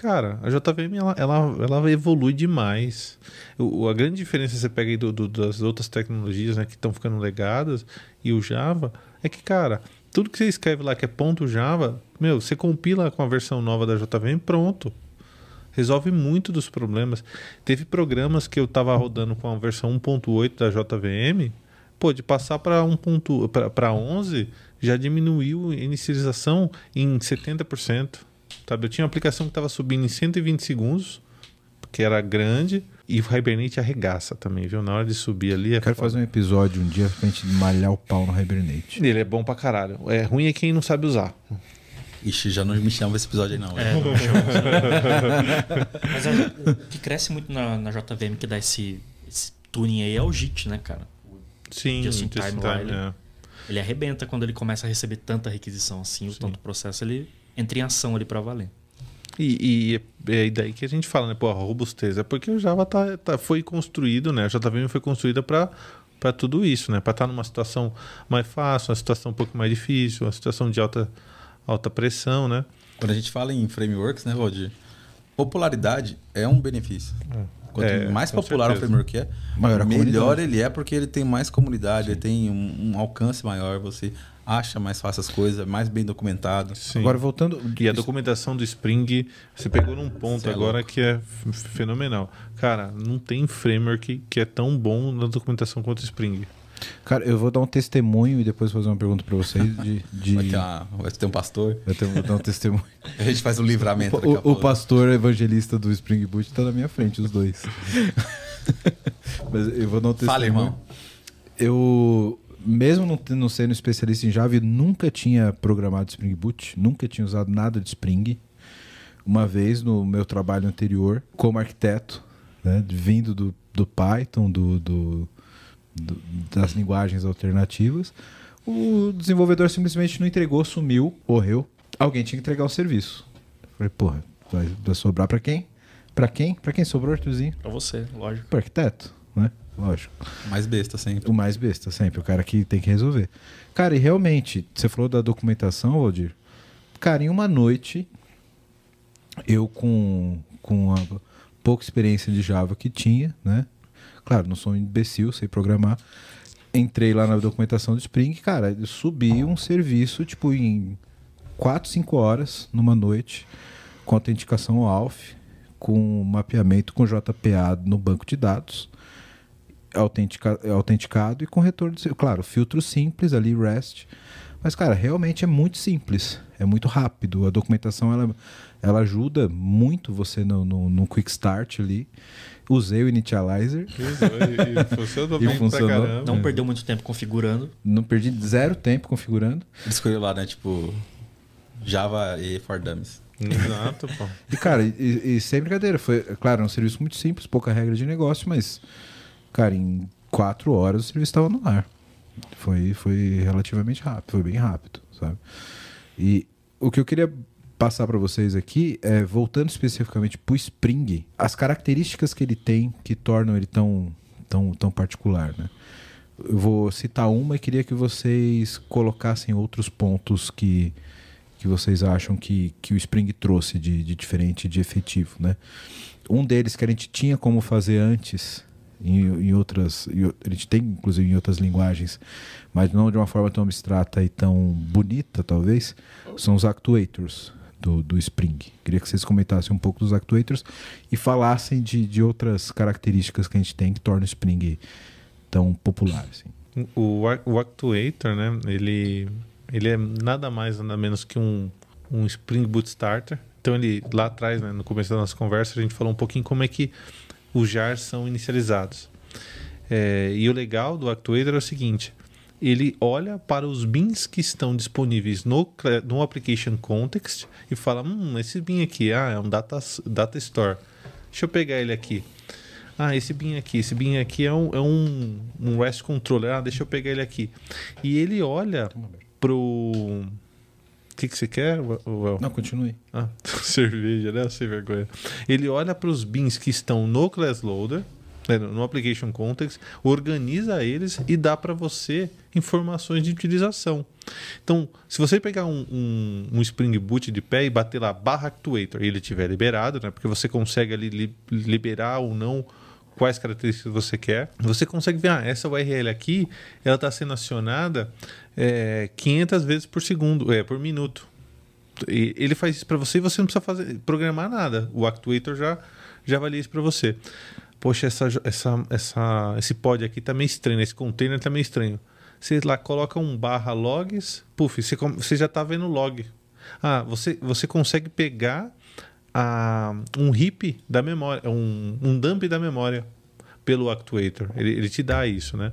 Cara, a JVM ela, ela, ela evolui demais. O, a grande diferença você pega aí do, do- das outras tecnologias né, que estão ficando legadas e o Java é que, cara, tudo que você escreve lá que é ponto Java, meu, você compila com a versão nova da JVM, pronto resolve muito dos problemas. Teve programas que eu estava rodando com a versão 1.8 da JVM, pô, de passar para 1. para 11 já diminuiu a inicialização em 70%. Sabe? Eu tinha uma aplicação que estava subindo em 120 segundos, que era grande, e o Hibernate arregaça também, viu? Na hora de subir ali. É Eu quero foda. fazer um episódio um dia pra gente malhar o pau no Hibernate. Ele é bom pra caralho. É ruim é quem não sabe usar. Ixi, já não me chama esse episódio aí, não. É, não me chama assim. Mas a- o que cresce muito na, na JVM que dá esse, esse tuning aí é o JIT, né, cara? Sim, Just in time lá, ele- é. Ele arrebenta quando ele começa a receber tanta requisição assim, o tanto processo, ele entra em ação ali pra valer. E, e é daí que a gente fala, né? Pô, a robustez. É porque o Java tá, tá- foi construído, né? A JVM foi construída para para tudo isso, né? Para estar numa situação mais fácil, uma situação um pouco mais difícil, uma situação de alta, alta pressão, né? Quando a gente fala em frameworks, né, Valdir? Popularidade é um benefício. Quanto É, mais popular certeza. o framework é, melhor comunidade. ele é porque ele tem mais comunidade, ele tem um, um alcance maior, você acha mais fácil as coisas, é mais bem documentado. Sim. Agora, voltando. E a documentação do Spring, você pegou num ponto Cê é agora louco. que é fenomenal. Cara, não tem framework que é tão bom na documentação quanto o Spring. Cara, eu vou dar um testemunho e depois fazer uma pergunta pra vocês de. de... Vai, ter uma- vai ter um pastor, Eu tenho- vou dar um testemunho. a gente faz um livramento. daqui a O, o pouco. pastor evangelista do Spring Boot tá na minha frente, os dois. Mas eu vou dar um testemunho. Fala, irmão. Eu, mesmo não, tendo- não sendo especialista em Java, eu nunca tinha programado Spring Boot, nunca tinha usado nada de Spring. Uma vez no meu trabalho anterior, como arquiteto, né, vindo do, do Python, do, do- do- das linguagens alternativas, o desenvolvedor simplesmente não entregou, sumiu, morreu. Alguém tinha que entregar o serviço. Falei, porra, vai, vai sobrar pra quem? Pra quem? Pra quem sobrou, Arthurzinho? Pra você, lógico. Pro arquiteto, Lógico. Mais besta sempre. O mais besta, sempre. O cara que tem que resolver. Cara, e realmente, você falou da documentação, Valdir. Cara, em uma noite, eu com, com a pouca experiência de Java que tinha, né? Claro, não sou um imbecil, sei programar. Entrei lá na documentação do Spring, cara, eu subi um serviço, tipo, em 4, 5 horas, numa noite, com autenticação ALF, com mapeamento com JPA no banco de dados autentica- autenticado e com retorno. Claro, filtro simples ali, REST. Mas, cara, realmente é muito simples. É muito rápido. A documentação ela, ela ajuda muito você no, no, no Quick Start ali. Usei o Initializer. E funcionou E bem funcionou. pra caramba. Não perdeu muito tempo configurando. Não perdi zero tempo configurando. Escolheu lá, né? Tipo, Java e for Dummies. Exato, pô. E, cara, e, e sem brincadeira, foi, claro, é um serviço muito simples, pouca regra de negócio, mas, cara, em quatro horas o serviço estava no ar. Foi, foi relativamente rápido, foi bem rápido, sabe? E o que eu queria passar para vocês aqui é, voltando especificamente para o Spring, as características que ele tem que tornam ele tão, tão, tão particular, né? Eu vou citar uma e queria que vocês colocassem outros pontos que, que vocês acham que, que o Spring trouxe de, de diferente, de efetivo, né? Um deles que a gente tinha como fazer antes em, em outras, em a gente tem inclusive em outras linguagens, mas não de uma forma tão abstrata e tão bonita, talvez, são os actuators do, do Spring. Queria que vocês comentassem um pouco dos actuators e falassem de, de outras características que a gente tem que tornam o Spring tão popular. Assim. O, o Actuator, né? Ele, ele é nada mais, nada menos que um, um Spring Boot Starter. Então ele lá atrás, né, no começo da nossa conversa, a gente falou um pouquinho como é que os jars são inicializados. É, e o legal do Actuator é o seguinte: ele olha para os bins que estão disponíveis no, no application context e fala: Hum, esse bin aqui ah, é um data, data store. Deixa eu pegar ele aqui. Ah, esse bin aqui, esse bin aqui é um, é um, um REST controller. Ah, deixa eu pegar ele aqui. E ele olha pro. O que, que você quer, Well? Não, continue. Ah, cerveja, né? Sem vergonha. Ele olha para os bins que estão no class loader, né, no application context, organiza eles e dá para você informações de utilização. Então, se você pegar um, um, um Spring Boot de pé e bater lá barra actuator e ele tiver liberado, né? Porque você consegue ali li- liberar ou não quais características você quer. Você consegue ver, ah, essa URL aqui, ela está sendo acionada é, 500 vezes por segundo, é, por minuto. E ele faz isso para você e você não precisa fazer, programar nada. O Actuator já, já avalia isso para você. Poxa, essa, essa, essa, esse pod aqui tá meio estranho, esse container tá meio estranho. Você lá coloca um barra logs, puf, você, você já tá vendo log. Ah, você, você consegue pegar a, um heap da memória, um, um dump da memória pelo Actuator. Ele, ele te dá isso, né?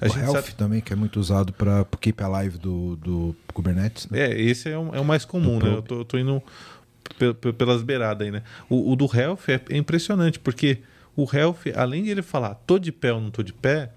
A o Health sabe- também, que é muito usado para Keep Alive do, do Kubernetes. né? É, esse é o, é o mais comum, Do né? Eu tô, tô indo pe- pe- pelas beiradas aí, né? O, o do Health é, é impressionante, porque o Health, além de ele falar tô de pé ou não tô de pé,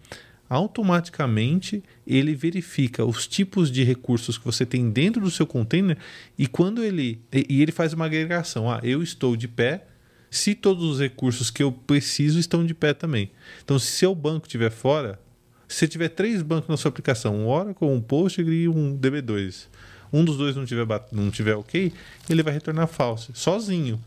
automaticamente ele verifica os tipos de recursos que você tem dentro do seu container e quando ele. E, ele faz uma agregação. Ah, eu estou de pé. Se todos os recursos que eu preciso estão de pé também. Então, se seu banco estiver fora, se tiver três bancos na sua aplicação, um Oracle, um Postgre e um DB2, um dos dois não tiver, não tiver ok, ele vai retornar falso, sozinho.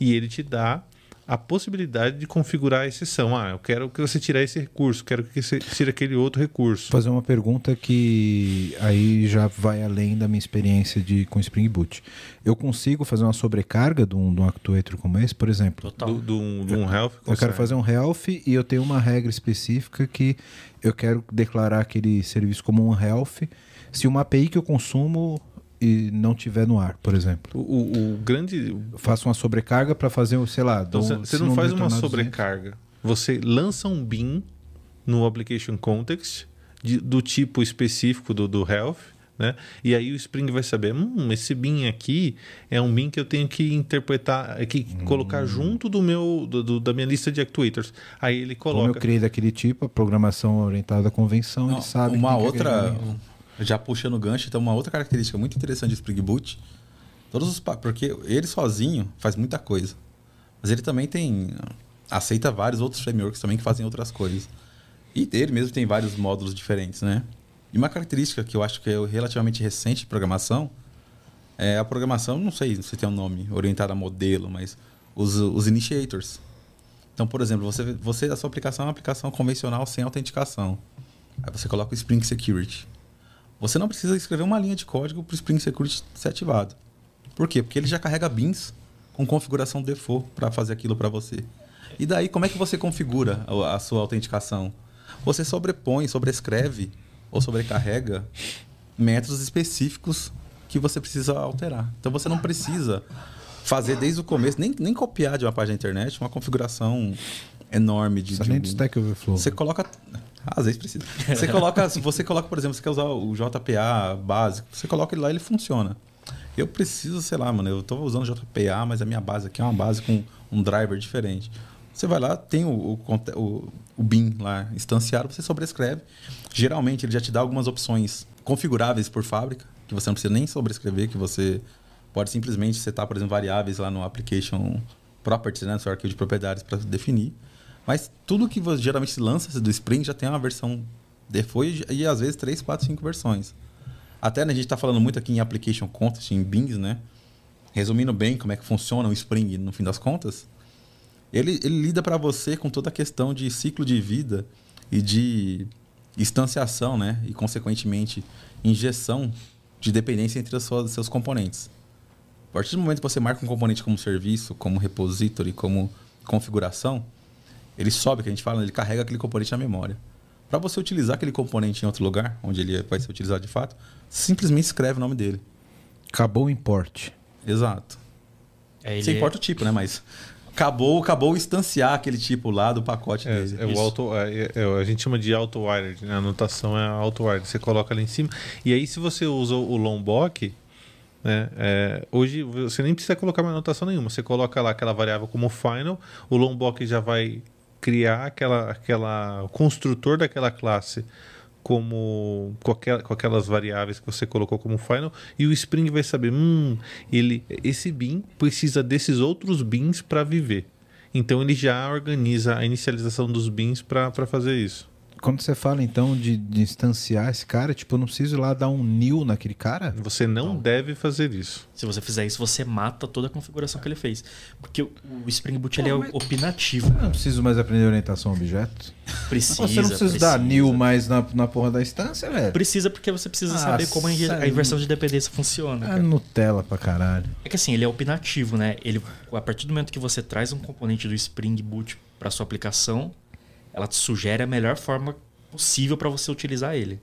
E ele te dá a possibilidade de configurar a exceção. Ah, eu quero que você tire esse recurso, quero que você tire aquele outro recurso. fazer uma pergunta que aí já vai além da minha experiência de, com Spring Boot. Eu consigo fazer uma sobrecarga de um, de um actuator como esse, por exemplo? Total. Do, do, um- do um health. Eu quero consegue. fazer um health e eu tenho uma regra específica que eu quero declarar aquele serviço como um health se uma API que eu consumo e não tiver no ar, por exemplo. O, o- o grande. Eu faço uma sobrecarga para fazer, sei lá, Então, dou- você um, não faz uma retornar 200. sobrecarga. Você lança um bin no application context de- do tipo específico do, do health, né? E aí o Spring vai saber, hum, esse bin aqui é um bin que eu tenho que interpretar, é que colocar Hum. junto do meu do- do- da minha lista de actuators. Aí ele Como eu coloca. criei daquele tipo, a programação orientada à convenção, Não, ele sabe. uma que outra. Já puxando o gancho, então uma outra característica muito interessante do Spring Boot, todos os porque ele sozinho faz muita coisa, mas ele também tem aceita vários outros frameworks também que fazem outras coisas. E ele mesmo tem vários módulos diferentes, né? E uma característica que eu acho que é relativamente recente de programação é a programação, não sei se tem um nome orientada a modelo, mas os, os initiators. Então, por exemplo, você, você a sua aplicação é uma aplicação convencional sem autenticação. Aí você coloca o Spring Security. Você não precisa escrever uma linha de código para o Spring Security ser ativado. Por quê? Porque ele já carrega bins com configuração default para fazer aquilo para você. E daí, como é que você configura a sua autenticação? Você sobrepõe, sobrescreve ou sobrecarrega métodos específicos que você precisa alterar. Então você não precisa fazer desde o começo, nem, nem copiar de uma página da internet uma configuração enorme de. Precisa de nem um- de Stack Overflow. você coloca. Às vezes precisa. Você coloca, você coloca, por exemplo, você quer usar o JPA básico, você coloca ele lá e ele funciona. Eu preciso, sei lá, mano, eu tô usando JPA, mas a minha base aqui é uma base com um driver diferente. Você vai lá, tem o, o, o, o bin lá instanciado, você sobrescreve. Geralmente ele já te dá algumas opções configuráveis por fábrica, que você não precisa nem sobrescrever, que você pode simplesmente setar, por exemplo, variáveis lá no application properties, né, no seu arquivo de propriedades para definir. Mas tudo que geralmente lança do Spring já tem uma versão default e, às vezes 3, 4, 5 versões. Até né, a gente está falando muito aqui em application context, em bins, né? Resumindo bem como é que funciona o Spring no fim das contas, ele, ele lida para você com toda a questão de ciclo de vida e de instanciação, né? E, consequentemente, injeção de dependência entre os seus componentes. A partir do momento que você marca um componente como serviço, como repository, como configuração, ele sobe, que a gente fala, ele carrega aquele componente na memória. Para você utilizar aquele componente em outro lugar, onde ele vai ser utilizado de fato, simplesmente escreve o nome dele. Acabou o import. Exato. É, Você ele- importa o tipo, né? Mas acabou, acabou instanciar aquele tipo lá do pacote É, dele. é o auto, é- é- a gente chama de auto-wired, né? A anotação é auto-wired. Você coloca ali em cima. E aí, se você usa o Lombok, né? é, hoje você nem precisa colocar mais anotação nenhuma. Você coloca lá aquela variável como final, o Lombok já vai criar aquela, aquela construtor daquela classe como com, aquela- com aquelas variáveis que você colocou como final e o Spring vai saber, hum, ele esse bin precisa desses outros bins para viver. Então ele já organiza a inicialização dos bins para fazer isso. Quando você fala então de, de instanciar esse cara, tipo, eu não preciso ir lá dar um new naquele cara? Você não, deve fazer isso. Se você fizer isso, você mata toda a configuração que ele fez. Porque o Spring Boot ele é opinativo. Eu não preciso mais aprender orientação a objeto. Precisa. você não precisa, dar precisa. new mais na, na porra da instância, velho. Precisa porque você precisa Ah, saber como a, inversão de dependência funciona. É cara. Nutella pra caralho. É que assim, ele é opinativo, né? Ele, a partir do momento que você traz um componente do Spring Boot para sua aplicação, ela te sugere a melhor forma possível para você utilizar ele.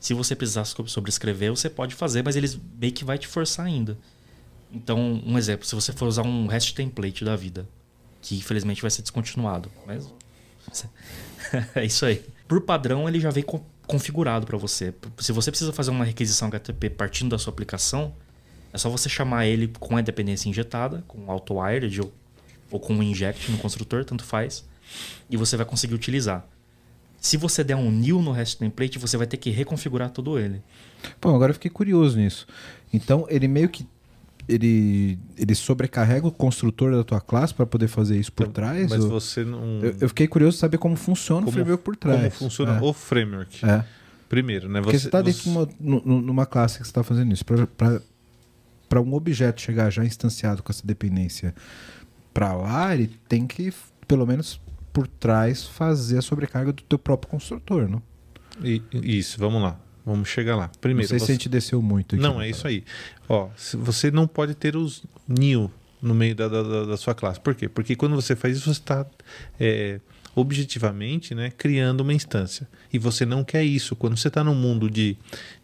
Se você precisar so- sobrescrever, você pode fazer, mas ele meio que vai te forçar ainda. Então, um exemplo, se você for usar um REST template da vida, que infelizmente vai ser descontinuado, mas é isso aí. Por padrão, ele já vem co- configurado para você. Se você precisa fazer uma requisição HTTP partindo da sua aplicação, é só você chamar ele com a dependência injetada, com auto-wired ou, ou com inject no construtor, tanto faz, e você vai conseguir utilizar. Se você der um new no REST template, você vai ter que reconfigurar todo ele. Pô, agora eu fiquei curioso nisso. Então, ele meio que. Ele, ele sobrecarrega o construtor da tua classe para poder fazer isso por trás? Mas ou- você não. eu, eu fiquei curioso de saber como funciona o como, framework por trás. como funciona É. o framework. É. Primeiro, né? Porque você está dentro de uma, nu- nu- numa classe que você está fazendo isso. Para um objeto chegar já instanciado com essa dependência para lá, ele tem que, pelo menos por trás, fazer a sobrecarga do teu próprio construtor, não? I- Isso, vamos lá. Vamos chegar lá. Primeiro, não sei se você- a gente desceu muito aqui. Não, é isso aí. Ó, se- você não pode ter os new no meio da, da, da- sua classe. Por quê? Porque quando você faz isso, você está objetivamente né, criando uma instância. E você não quer isso. Quando você está no mundo de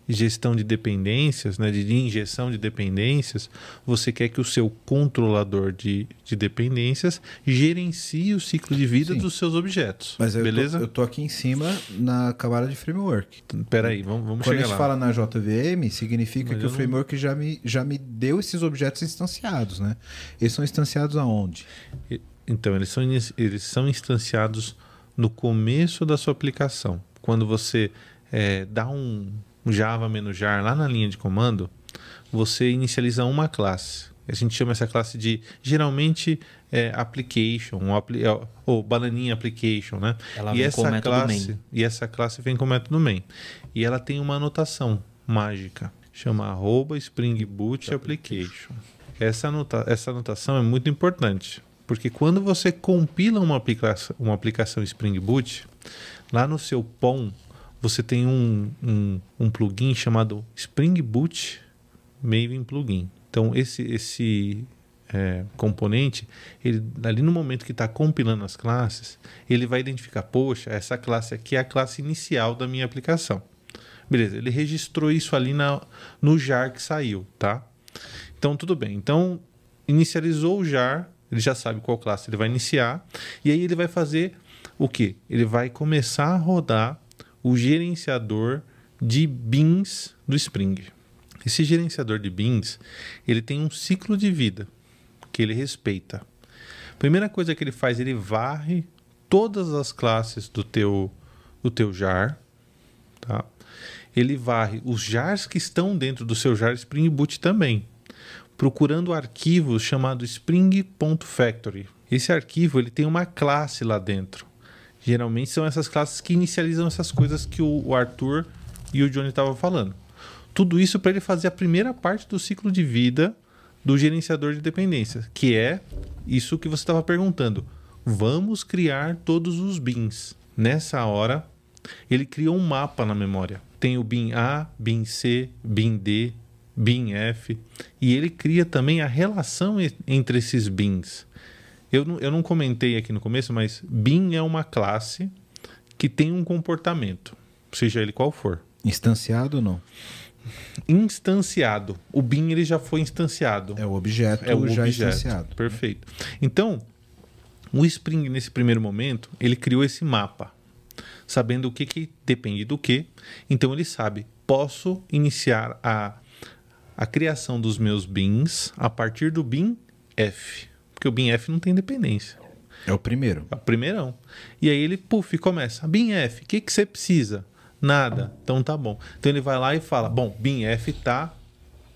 gestão de dependências, né, de, injeção de dependências, você quer que o seu controlador de, de dependências gerencie o ciclo de vida Sim. dos seus objetos. Mas eu beleza? Tô, eu tô aqui em cima na camada de framework. Peraí, vamos, vamos Quando a chegar gente lá. fala na JVM, significa Mas que eu o não- framework já me, já me deu esses objetos instanciados, né? Eles são instanciados aonde? Então, eles são, eles são instanciados no começo da sua aplicação. Quando você eh, dá um Java jar lá na linha de comando, você inicializa uma classe. A gente chama essa classe de, geralmente, eh, application, ou, apli- eh, ou bananinha application, né? Ela e vem essa classe, main. E essa classe vem com o método main. E ela tem uma anotação mágica. Chama arroba Spring Boot Application. Essa, anota essa anotação é muito importante. Porque quando você compila uma aplicação, uma aplicação Spring Boot, lá no seu POM, você tem um, um, um plugin chamado Spring Boot Maven Plugin. Então, esse, esse é, componente, ele, ali no momento que está compilando as classes, ele vai identificar, poxa, essa classe aqui é a classe inicial da minha aplicação. Beleza, ele registrou isso ali na, no jar que saiu, tá? Então, tudo bem. Então, inicializou o jar, ele já sabe qual classe ele vai iniciar, e aí ele vai fazer o quê? Ele vai começar a rodar o gerenciador de bins do Spring. Esse gerenciador de bins, ele tem um ciclo de vida que ele respeita. Primeira coisa que ele faz, ele varre todas as classes do teu do teu jar, tá? Ele varre os jars que estão dentro do seu jar Spring Boot também, procurando arquivos chamado spring.factory. Esse arquivo ele tem uma classe lá dentro. Geralmente são essas classes que inicializam essas coisas que o Arthur e o Johnny estavam falando. Tudo isso para ele fazer a primeira parte do ciclo de vida do gerenciador de dependências, que é isso que você estava perguntando. Vamos criar todos os bins. Nessa hora, ele criou um mapa na memória. Tem o bin A, bin C, bin D, bin F, e ele cria também a relação entre esses bins. Eu não, eu não comentei aqui no começo, mas bin é uma classe que tem um comportamento, seja ele qual for. Instanciado ou não? instanciado. O bin ele já foi instanciado. É o objeto É o já objeto. instanciado. Perfeito. Então, o Spring, nesse primeiro momento, ele criou esse mapa, sabendo o que, que depende do que. Então, ele sabe, posso iniciar a, a criação dos meus bins a partir do bin F. Porque o bin F não tem dependência. É o primeiro. É o primeirão. E aí ele, puf, começa. Bin F, o que, que você precisa? Nada. Então tá bom. Então ele vai lá e fala: bom, bin F tá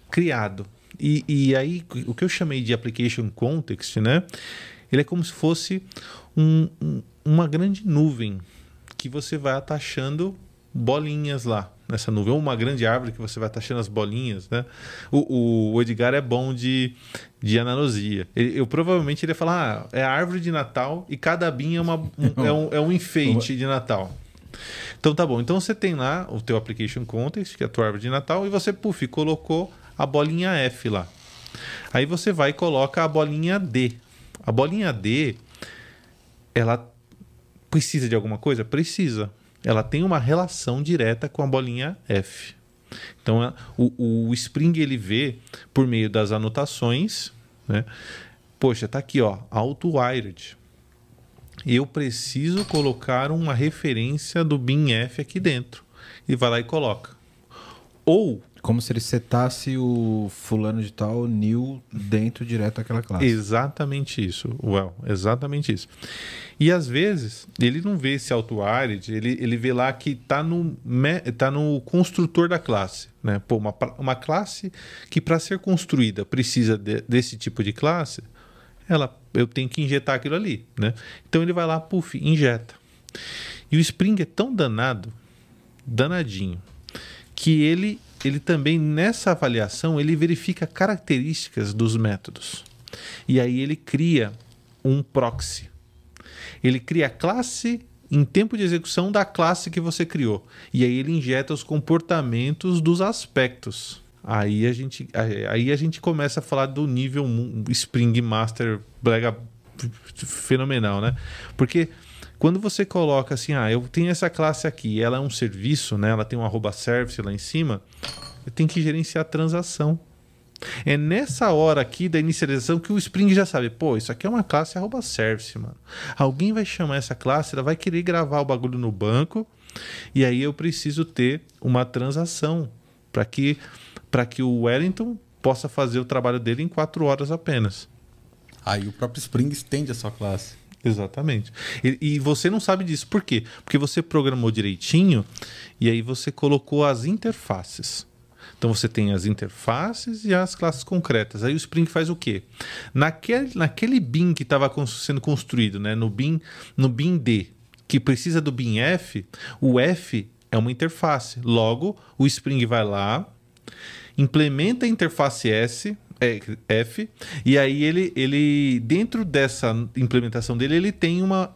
criado. E, e aí, o que eu chamei de application context, né? Ele é como se fosse um- um- uma grande nuvem que você vai atachando bolinhas lá nessa nuvem. Ou uma grande árvore que você vai atachando as bolinhas, né? O, o Edgar é bom de, de analogia. Ele- eu provavelmente iria falar, ah, é a árvore de Natal e cada bin é, uma, um, é, um, é um enfeite de Natal. Então tá bom. Então você tem lá o teu application context, que é a tua árvore de Natal, e você, puf, colocou a bolinha F lá. Aí você vai e coloca a bolinha D. A bolinha D, ela precisa de alguma coisa? Precisa. Ela tem uma relação direta com a bolinha F. Então o, o Spring ele vê por meio das anotações, né? Poxa, tá aqui, ó, auto-wired. Eu preciso colocar uma referência do bin F aqui dentro. E vai lá e coloca. Ou Como se ele setasse o fulano de tal, new, dentro direto daquela classe. Exatamente isso, Well, exatamente isso. E às vezes ele não vê esse auto-wired, ele, ele vê lá que tá no, tá no construtor da classe. Né? Pô, uma, uma classe que para ser construída precisa de- desse tipo de classe, ela, eu tenho que injetar aquilo ali. Né? Então ele vai lá, puf, injeta. E o Spring é tão danado, danadinho, que ele, ele também, nessa avaliação, ele verifica características dos métodos. E aí ele cria um proxy. Ele cria a classe em tempo de execução da classe que você criou. E aí ele injeta os comportamentos dos aspectos. Aí a gente, aí a gente começa a falar do nível Spring Master brega fenomenal, né? Porque quando você coloca assim, ah, eu tenho essa classe aqui, ela é um serviço, né? Ela tem um arroba service lá em cima, eu tenho que gerenciar a transação. É nessa hora aqui da inicialização que o Spring já sabe, pô, isso aqui é uma classe arroba service, mano. Alguém vai chamar essa classe, ela vai querer gravar o bagulho no banco, e aí eu preciso ter uma transação para que para que o Wellington possa fazer o trabalho dele em quatro horas apenas. Aí o próprio Spring estende a sua classe. Exatamente. E, e você não sabe disso. Por quê? Porque você programou direitinho e aí você colocou as interfaces. Então você tem as interfaces e as classes concretas. Aí o Spring faz o quê? Naquele, naquele bin que estava sendo construído, né? no, bin, no bin D, que precisa do bin F, o F é uma interface. Logo, o Spring vai lá, implementa a interface S, F, e aí ele, ele dentro dessa implementação dele, ele tem uma,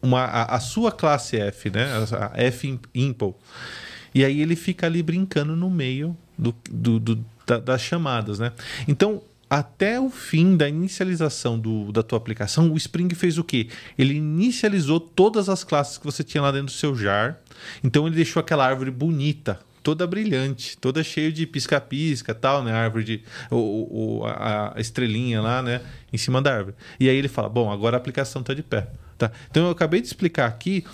uma a, a sua classe F, né? A, F Impl. E aí ele fica ali brincando no meio do, do, do- da- das chamadas, né? Então, até o fim da inicialização do, da tua aplicação, o Spring fez o quê? Ele inicializou todas as classes que você tinha lá dentro do seu jar. Então ele deixou aquela árvore bonita, toda brilhante, toda cheia de pisca-pisca, tal, né? A árvore de o, o- a, estrelinha lá, né? Em cima da árvore. E aí ele fala: bom, agora a aplicação está de pé. Tá? Então eu acabei de explicar aqui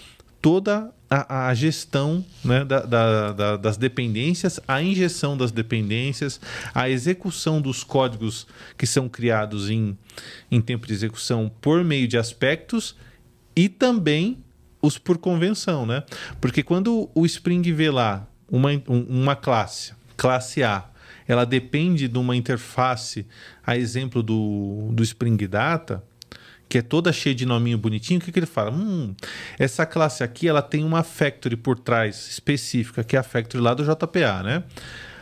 toda a, a gestão né, da- da- da- das dependências, a injeção das dependências, a execução dos códigos que são criados em, em tempo de execução por meio de aspectos e também os por convenção, né? Porque quando o Spring vê lá uma, um- uma classe, classe A, ela depende de uma interface, a exemplo do, do Spring Data, que é toda cheia de nominho bonitinho, o que, que ele fala? Hum, essa classe aqui ela tem uma factory por trás específica, que é a factory lá do JPA, né?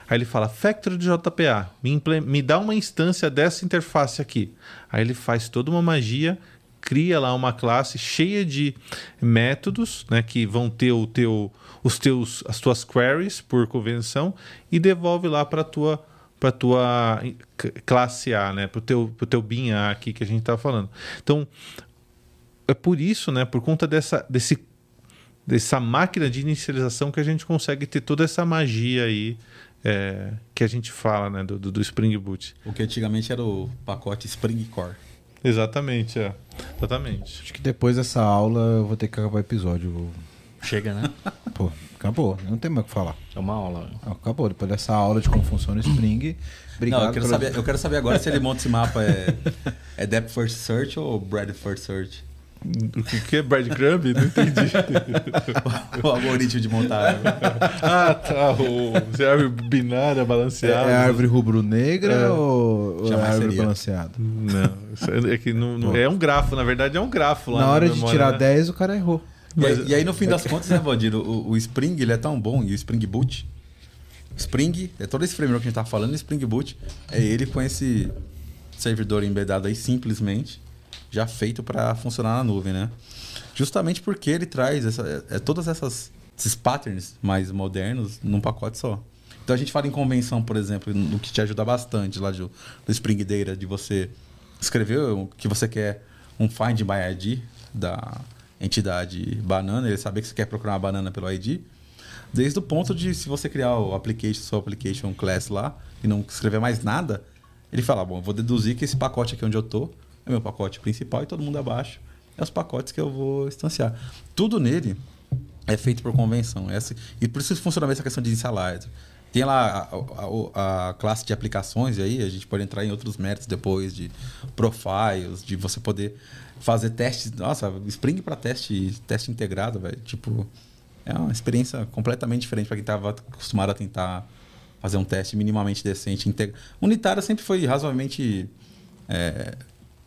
Aí ele fala, factory do JPA, me, me dá uma instância dessa interface aqui. Aí ele faz toda uma magia, cria lá uma classe cheia de métodos, né, que vão ter o teu, os teus, as tuas queries por convenção e devolve lá para tua para tua classe A, né, para o teu, pro teu bin A aqui que a gente tá falando. Então é por isso, né, por conta dessa desse dessa máquina de inicialização que a gente consegue ter toda essa magia aí é, que a gente fala, né, do, do, do Spring Boot. O que antigamente era o pacote Spring Core. Exatamente, é. Exatamente. Acho que depois dessa aula eu vou ter que acabar o episódio. Chega, né? Pô, acabou. Não tem mais o que falar. É uma aula. Ah, Acabou. Depois dessa aula de como funciona o Spring. Obrigado. Não, eu quero, saber, eu quero saber agora se ele monta esse mapa é, é Depth First Search ou Breadth First Search. O que, é breadcrumb? Não entendi. o algoritmo de montagem. ah, tá. O, você é árvore binária, É, balanceada. é árvore rubro-negra É. ou, é árvore seria. balanceada? Não, é, é que não, não- é um grafo, na verdade é um grafo lá Na hora de memória, tirar né? 10, o cara errou. E, aí, e aí, no fim das contas, né, Valdir, o, o Spring ele é tão bom, e o Spring Boot, Spring, é todo esse framework que a gente tá falando, o Spring Boot é ele com esse servidor embedado aí, simplesmente, já feito para funcionar na nuvem, né? Justamente porque ele traz essa, é, todas essas, esses patterns mais modernos num pacote só. Então a gente fala em convenção, por exemplo, no que te ajuda bastante lá do, do Spring Data, de você escrever o que você quer, um find by ID da entidade banana, ele saber que você quer procurar uma banana pelo ID, desde o ponto de se você criar o application, seu application class lá e não escrever mais nada, ele fala, bom, vou deduzir que esse pacote aqui onde eu tô é meu pacote principal e todo mundo abaixo é os pacotes que eu vou instanciar. Tudo nele é feito por convenção. Essa, e por isso funciona bem essa questão de initializer. Tem lá a, a- a classe de aplicações, aí a gente pode entrar em outros métodos depois, de profiles, de você poder fazer testes. Nossa, Spring para teste, teste integrado, velho. Tipo, é uma experiência completamente diferente para quem estava acostumado a tentar fazer um teste minimamente decente. Integ... Unitário sempre foi razoavelmente é,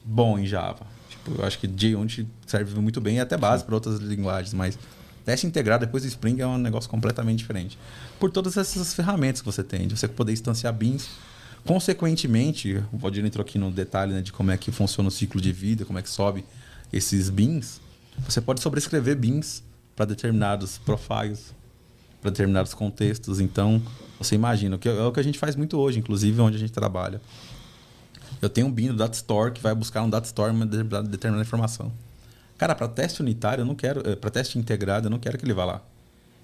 bom em Java. Tipo, eu acho que JUnit serve muito bem e até base para outras linguagens, mas teste integrado depois do Spring é um negócio completamente diferente. Por todas essas ferramentas que você tem, de você poder instanciar beans. Consequentemente, o Valdir entrou aqui no detalhe né, de como é que funciona o ciclo de vida, como é que sobe esses beans. Você pode sobrescrever beans para determinados profiles, para determinados contextos. Então, você imagina, que é o que a gente faz muito hoje, inclusive onde a gente trabalha. Eu tenho um bin do Data Store que vai buscar no Data Store uma determinada informação. Cara, para teste unitário, eu não quero. Para teste integrado, eu não quero que ele vá lá.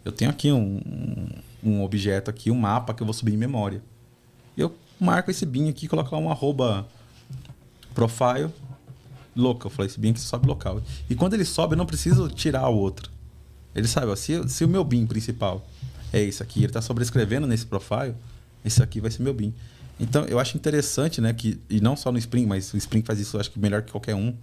Eu tenho aqui um, um, um objeto aqui, um mapa que eu vou subir em memória. Eu marco esse bin aqui, coloco lá um arroba profile local. Eu falei, esse bin aqui sobe local. E quando ele sobe, eu não preciso tirar o outro. Ele sabe, ó, se, se o meu bin principal é esse aqui, ele está sobrescrevendo nesse profile, esse aqui vai ser meu bin. Então, eu acho interessante, né, que, e não só no Spring, mas o Spring faz isso, acho que melhor que qualquer um.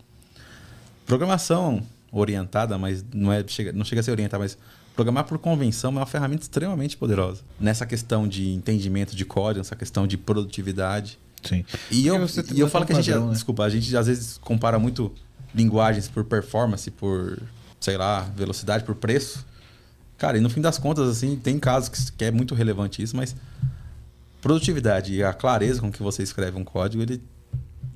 Programação orientada, mas não, é, chega, não chega a ser orientada, mas programar por convenção é uma ferramenta extremamente poderosa. Nessa questão de entendimento de código, nessa questão de produtividade. Sim. E eu, e eu falo que a gente, padrão, né? desculpa, a gente às vezes compara muito linguagens por performance, por, sei lá, velocidade, por preço. Cara, e no fim das contas, assim, tem casos que, que é muito relevante isso, mas produtividade e a clareza com que você escreve um código, ele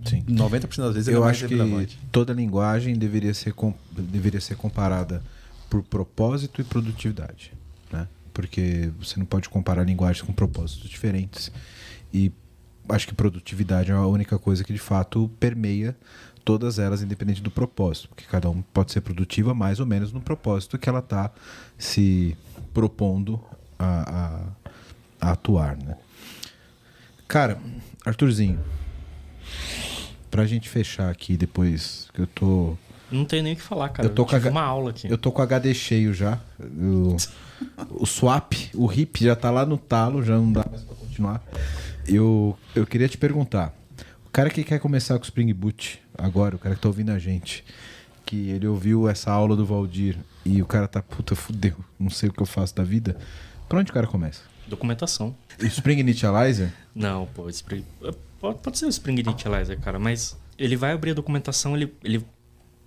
Sim. 90% das vezes Eu é mais acho que toda linguagem deveria ser, deveria ser comparada por propósito e produtividade. Né? Porque você não pode comparar linguagens com propósitos diferentes. E acho que produtividade é a única coisa que de fato permeia todas elas, independente do propósito. Porque cada um pode ser produtiva mais ou menos no propósito que ela está se propondo a, a- a atuar. Né? Cara, Arthurzinho, pra gente fechar aqui depois, que eu tô. Não tenho nem o que falar, cara. Eu tô Eu, com a- uma aula aqui. Eu tô com HD cheio já. Eu- o swap, o RIP já tá lá no talo, já não dá mais pra continuar. Eu, eu queria te perguntar: o cara que quer começar com o Spring Boot agora, o cara que tá ouvindo a gente, que ele ouviu essa aula do Valdir e o cara tá, puta, fudeu, não sei o que eu faço da vida. Pra onde o cara começa? Documentação. O Spring Initializer? Não, pô, Spring... pode, pode ser o Spring Initializer, cara, mas ele vai abrir a documentação, ele, ele...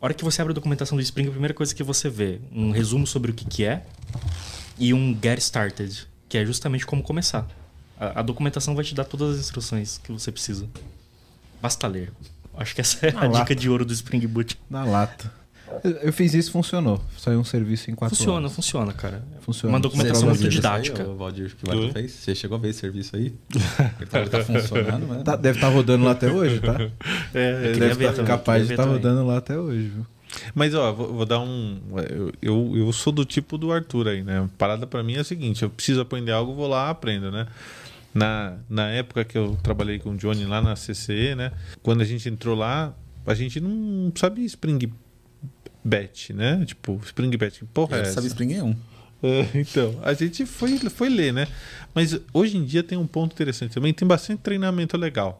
A hora que você abre a documentação do Spring, a primeira coisa que você vê, um resumo sobre o que, que é e um Get Started, que é justamente como começar. A, a documentação vai te dar todas as instruções que você precisa. Basta ler. Acho que essa é Na a lata. dica de ouro do Spring Boot. Na lata. Eu, fiz isso funcionou. Saiu um serviço em quatro Funciona, horas. funciona, cara. Funciona. Uma documentação muito didática. Aí, ô, Valdir, que o fez? Você chegou a ver esse serviço aí? Ele tá, ele tá funcionando, né? Tá- deve estar rodando lá até hoje, tá? É, Deve ver tá capaz de estar também. rodando lá até hoje, viu? Mas, ó, vou, vou dar um. Eu, eu, eu sou do tipo do Arthur aí, né? A parada pra mim é a seguinte: eu preciso aprender algo, vou lá, aprendo, né? Na, na época que eu trabalhei com o Johnny lá na CCE, né? Quando a gente entrou lá, a gente não sabia Spring Bet, né? Tipo, Spring Bet, que porra é essa? sabe Spring é um. É, então, a gente foi, foi ler, né? Mas hoje em dia tem um ponto interessante também, tem bastante treinamento legal.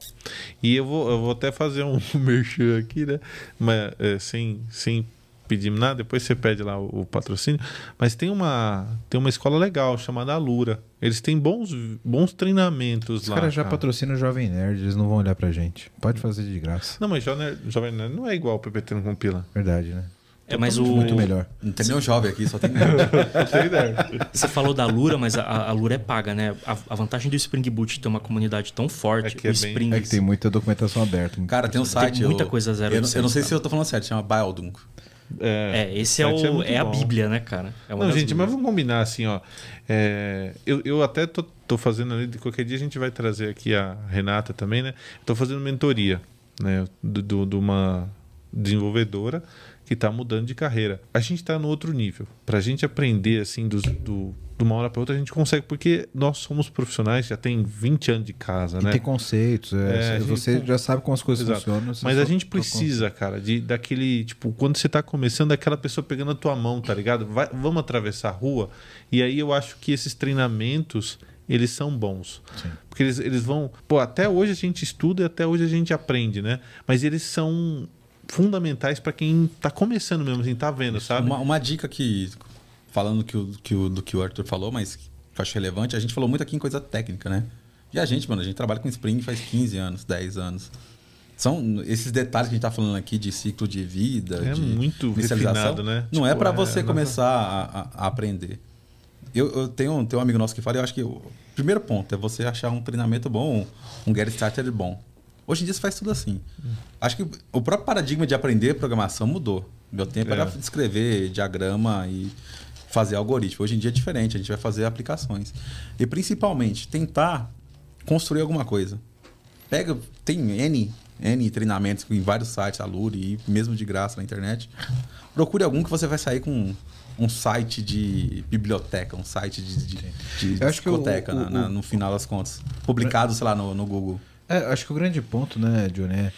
E eu vou, eu vou até fazer um merchan aqui, né? Mas, é, sem, sem pedir nada, depois você pede lá o, o patrocínio. Mas tem uma, tem uma escola legal chamada Alura. Eles têm bons, bons treinamentos Os lá. caras já cara. patrocinam o Jovem Nerd, eles não vão olhar pra gente. Pode fazer de graça. Não, mas Jovem Jovem Nerd não é igual o PPT no compila. Verdade, né? É, mas o. Muito melhor. Não tem nenhum jovem aqui, só tem. Você falou da Lura, mas a, a Lura é paga, né? A, a vantagem do Spring Boot ter uma comunidade tão forte, É que é o bem- Spring. É que tem muita documentação aberta. muito- Cara, tem um site. muita eu- coisa zero Eu, não- eu não sei oitocentos, se eu tô falando certo, chama Baldung. É, esse é, é o, muito é, a. Bíblia, né, cara? É uma Não, gente, mas Bíblias. vamos combinar assim, ó. É, eu, eu até tô, tô fazendo ali, de qualquer dia a gente vai trazer aqui a Renata também, né? Tô fazendo mentoria, né? Do, do- de uma desenvolvedora que tá mudando de carreira. A gente tá no outro nível. Pra gente aprender, assim, dos, do, de uma hora pra outra, a gente consegue, porque nós somos profissionais, já tem 20 anos de casa, E né? tem conceitos. é, É, a gente você com- já sabe como as coisas Exato. funcionam. Mas a gente precisa, cara, de daquele, tipo, quando você tá começando, daquela pessoa pegando a tua mão, tá ligado? Vai- vamos atravessar a rua. E aí eu acho que esses treinamentos, eles são bons. Sim. Porque eles, eles vão. Pô, até hoje a gente estuda e até hoje a gente aprende, né? Mas eles são fundamentais para quem tá começando mesmo, assim, tá vendo, sabe? Uma, uma dica que, falando que o, que o, do que o Arthur falou, mas que eu acho relevante, a gente falou muito aqui em coisa técnica, né? E a gente, mano, a gente trabalha com Spring faz 15 anos, 10 anos. São esses detalhes que a gente tá falando aqui de ciclo de vida, É de muito refinado, né? Não é Tipo, para é, você não- começar a, a- a aprender. Eu, eu tenho, tenho um amigo nosso que fala, eu acho que o primeiro ponto é você achar um treinamento bom, um get started bom. Hoje em dia você faz tudo assim. Acho que o próprio paradigma de aprender programação mudou. Meu tempo É. era escrever diagrama e fazer algoritmo. Hoje em dia é diferente, a gente vai fazer aplicações. E principalmente tentar construir alguma coisa. Pega, tem N, N treinamentos em vários sites, Alure e mesmo de graça na internet. Procure algum que você vai sair com um site de biblioteca, um site de, de, de que o- discoteca, o- na- na- no final das contas. Publicado, sei lá, no, no Google. É, acho que o grande ponto, né, Johnny, é.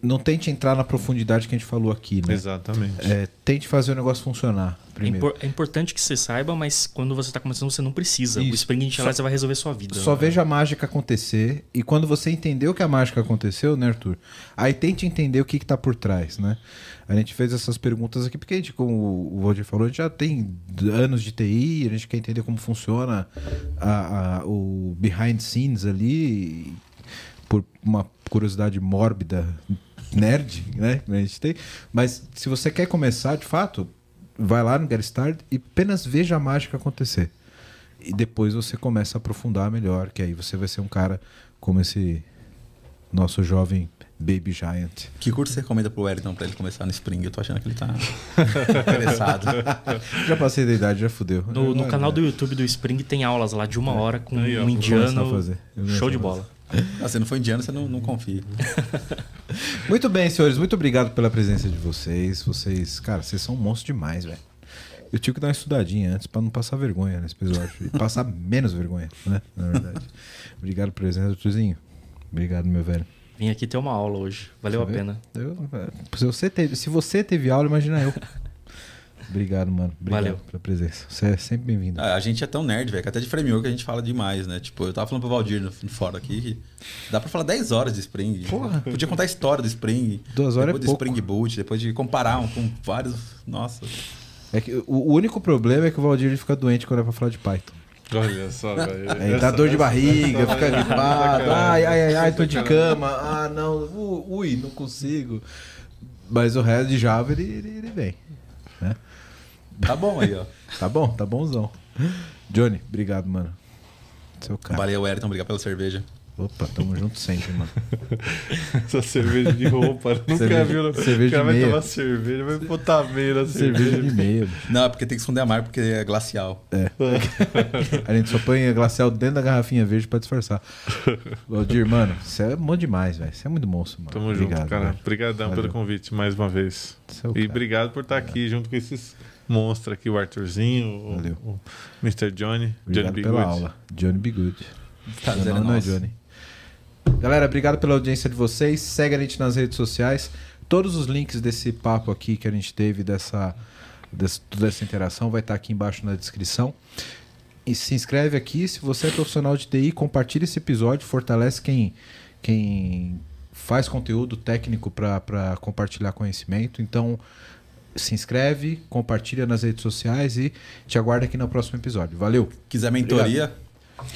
Não tente entrar na profundidade que a gente falou aqui, né? Exatamente. É, tente fazer o negócio funcionar É, primeiro. impor- é importante que você saiba, mas quando você tá começando, você não precisa. Isso. O Spring Initializer vai resolver sua vida. Só veja a mágica acontecer e quando você entendeu que a mágica aconteceu, né, Arthur? Aí tente entender o que, que tá por trás, né? A gente fez essas perguntas aqui porque a gente, como o Valdir falou, a gente já tem anos de TI, a gente quer entender como funciona a- a- o behind scenes ali, por uma curiosidade mórbida, nerd, né? A gente tem. Mas se você quer começar, de fato, vai lá no Get Start e apenas veja a mágica acontecer. E depois você começa a aprofundar melhor, que aí você vai ser um cara como esse nosso jovem Baby Giant. Que curso você recomenda pro Wellington pra ele começar no Spring? Eu tô achando que ele tá interessado. Já passei da idade, já fudeu. No, no Ah, canal é. do YouTube do Spring tem aulas lá de uma hora com um indiano. Show de bola. Ah, se não for indiano, você não, não confia. Muito bem, senhores. Muito obrigado pela presença de vocês. Vocês, cara, vocês são monstros demais, velho. Eu tive que dar uma estudadinha antes pra não passar vergonha nesse episódio. E passar menos vergonha, né? Na verdade. obrigado pela presença, Arthurzinho. Obrigado, meu velho. Vim aqui ter uma aula hoje. Valeu a Você pena. Eu, é, se, você teve, se você teve aula, imagina eu. Obrigado, mano. Obrigado Valeu. pela presença. Você é sempre bem-vindo. Ah, A gente é tão nerd, velho, que até de framework a gente fala demais, né? Tipo, eu tava falando pro Valdir no, no fora aqui que dá pra falar 10 horas de Spring. Porra. Podia contar a história do Spring. Duas horas é depois do pouco. Spring Boot, depois de comparar um com vários. Nossa. É que o, o único problema é que o Valdir ele fica doente quando é pra falar de Python. Olha só, velho. Aí dá dor de barriga, essa- fica essa- gripado. Ai, ai, ai, ai, tô de cama. Ah, não. Ui, não consigo. Mas o resto de Java ele, ele, ele vem. Né? Tá bom aí, ó. Tá bom, tá bonzão. Johnny, obrigado, mano. Seu cara. Valeu, Wellington, obrigado pela cerveja. Opa, tamo junto sempre, mano. Essa cerveja de roupa. Nunca Cerveja- viu. né? cerveja o cara de vai meia. tomar cerveja, vai botar meia na Cerveja cerveja. de meia. mano. Não, é porque tem que esconder a marca, porque é glacial. A gente só põe glacial dentro da garrafinha verde pra disfarçar. Valdir, mano, você é bom demais, velho. Você é muito monstro, mano. Tamo obrigado, junto, cara. Obrigadão pelo convite mais uma vez. É o E cara. obrigado por estar aqui junto com esses monstros aqui, o Arthurzinho, o, Valeu. o Mr. Johnny, Obrigado Johnny pela Bigwood. aula. Johnny Be Good. Prazer é não, não é. Johnny. Galera, obrigado pela audiência de vocês. Segue a gente nas redes sociais. Todos os links desse papo aqui que a gente teve, dessa, desse- toda essa interação, vai estar aqui embaixo na descrição. E se inscreve aqui. Se você é profissional de TI, compartilha esse episódio. Fortalece quem, quem faz conteúdo técnico para compartilhar conhecimento. Então, se inscreve, compartilha nas redes sociais e te aguardo aqui no próximo episódio. Valeu, Quiser mentoria,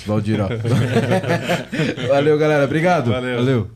Valdir. ó. Valeu, galera. Obrigado. Valeu. Valeu.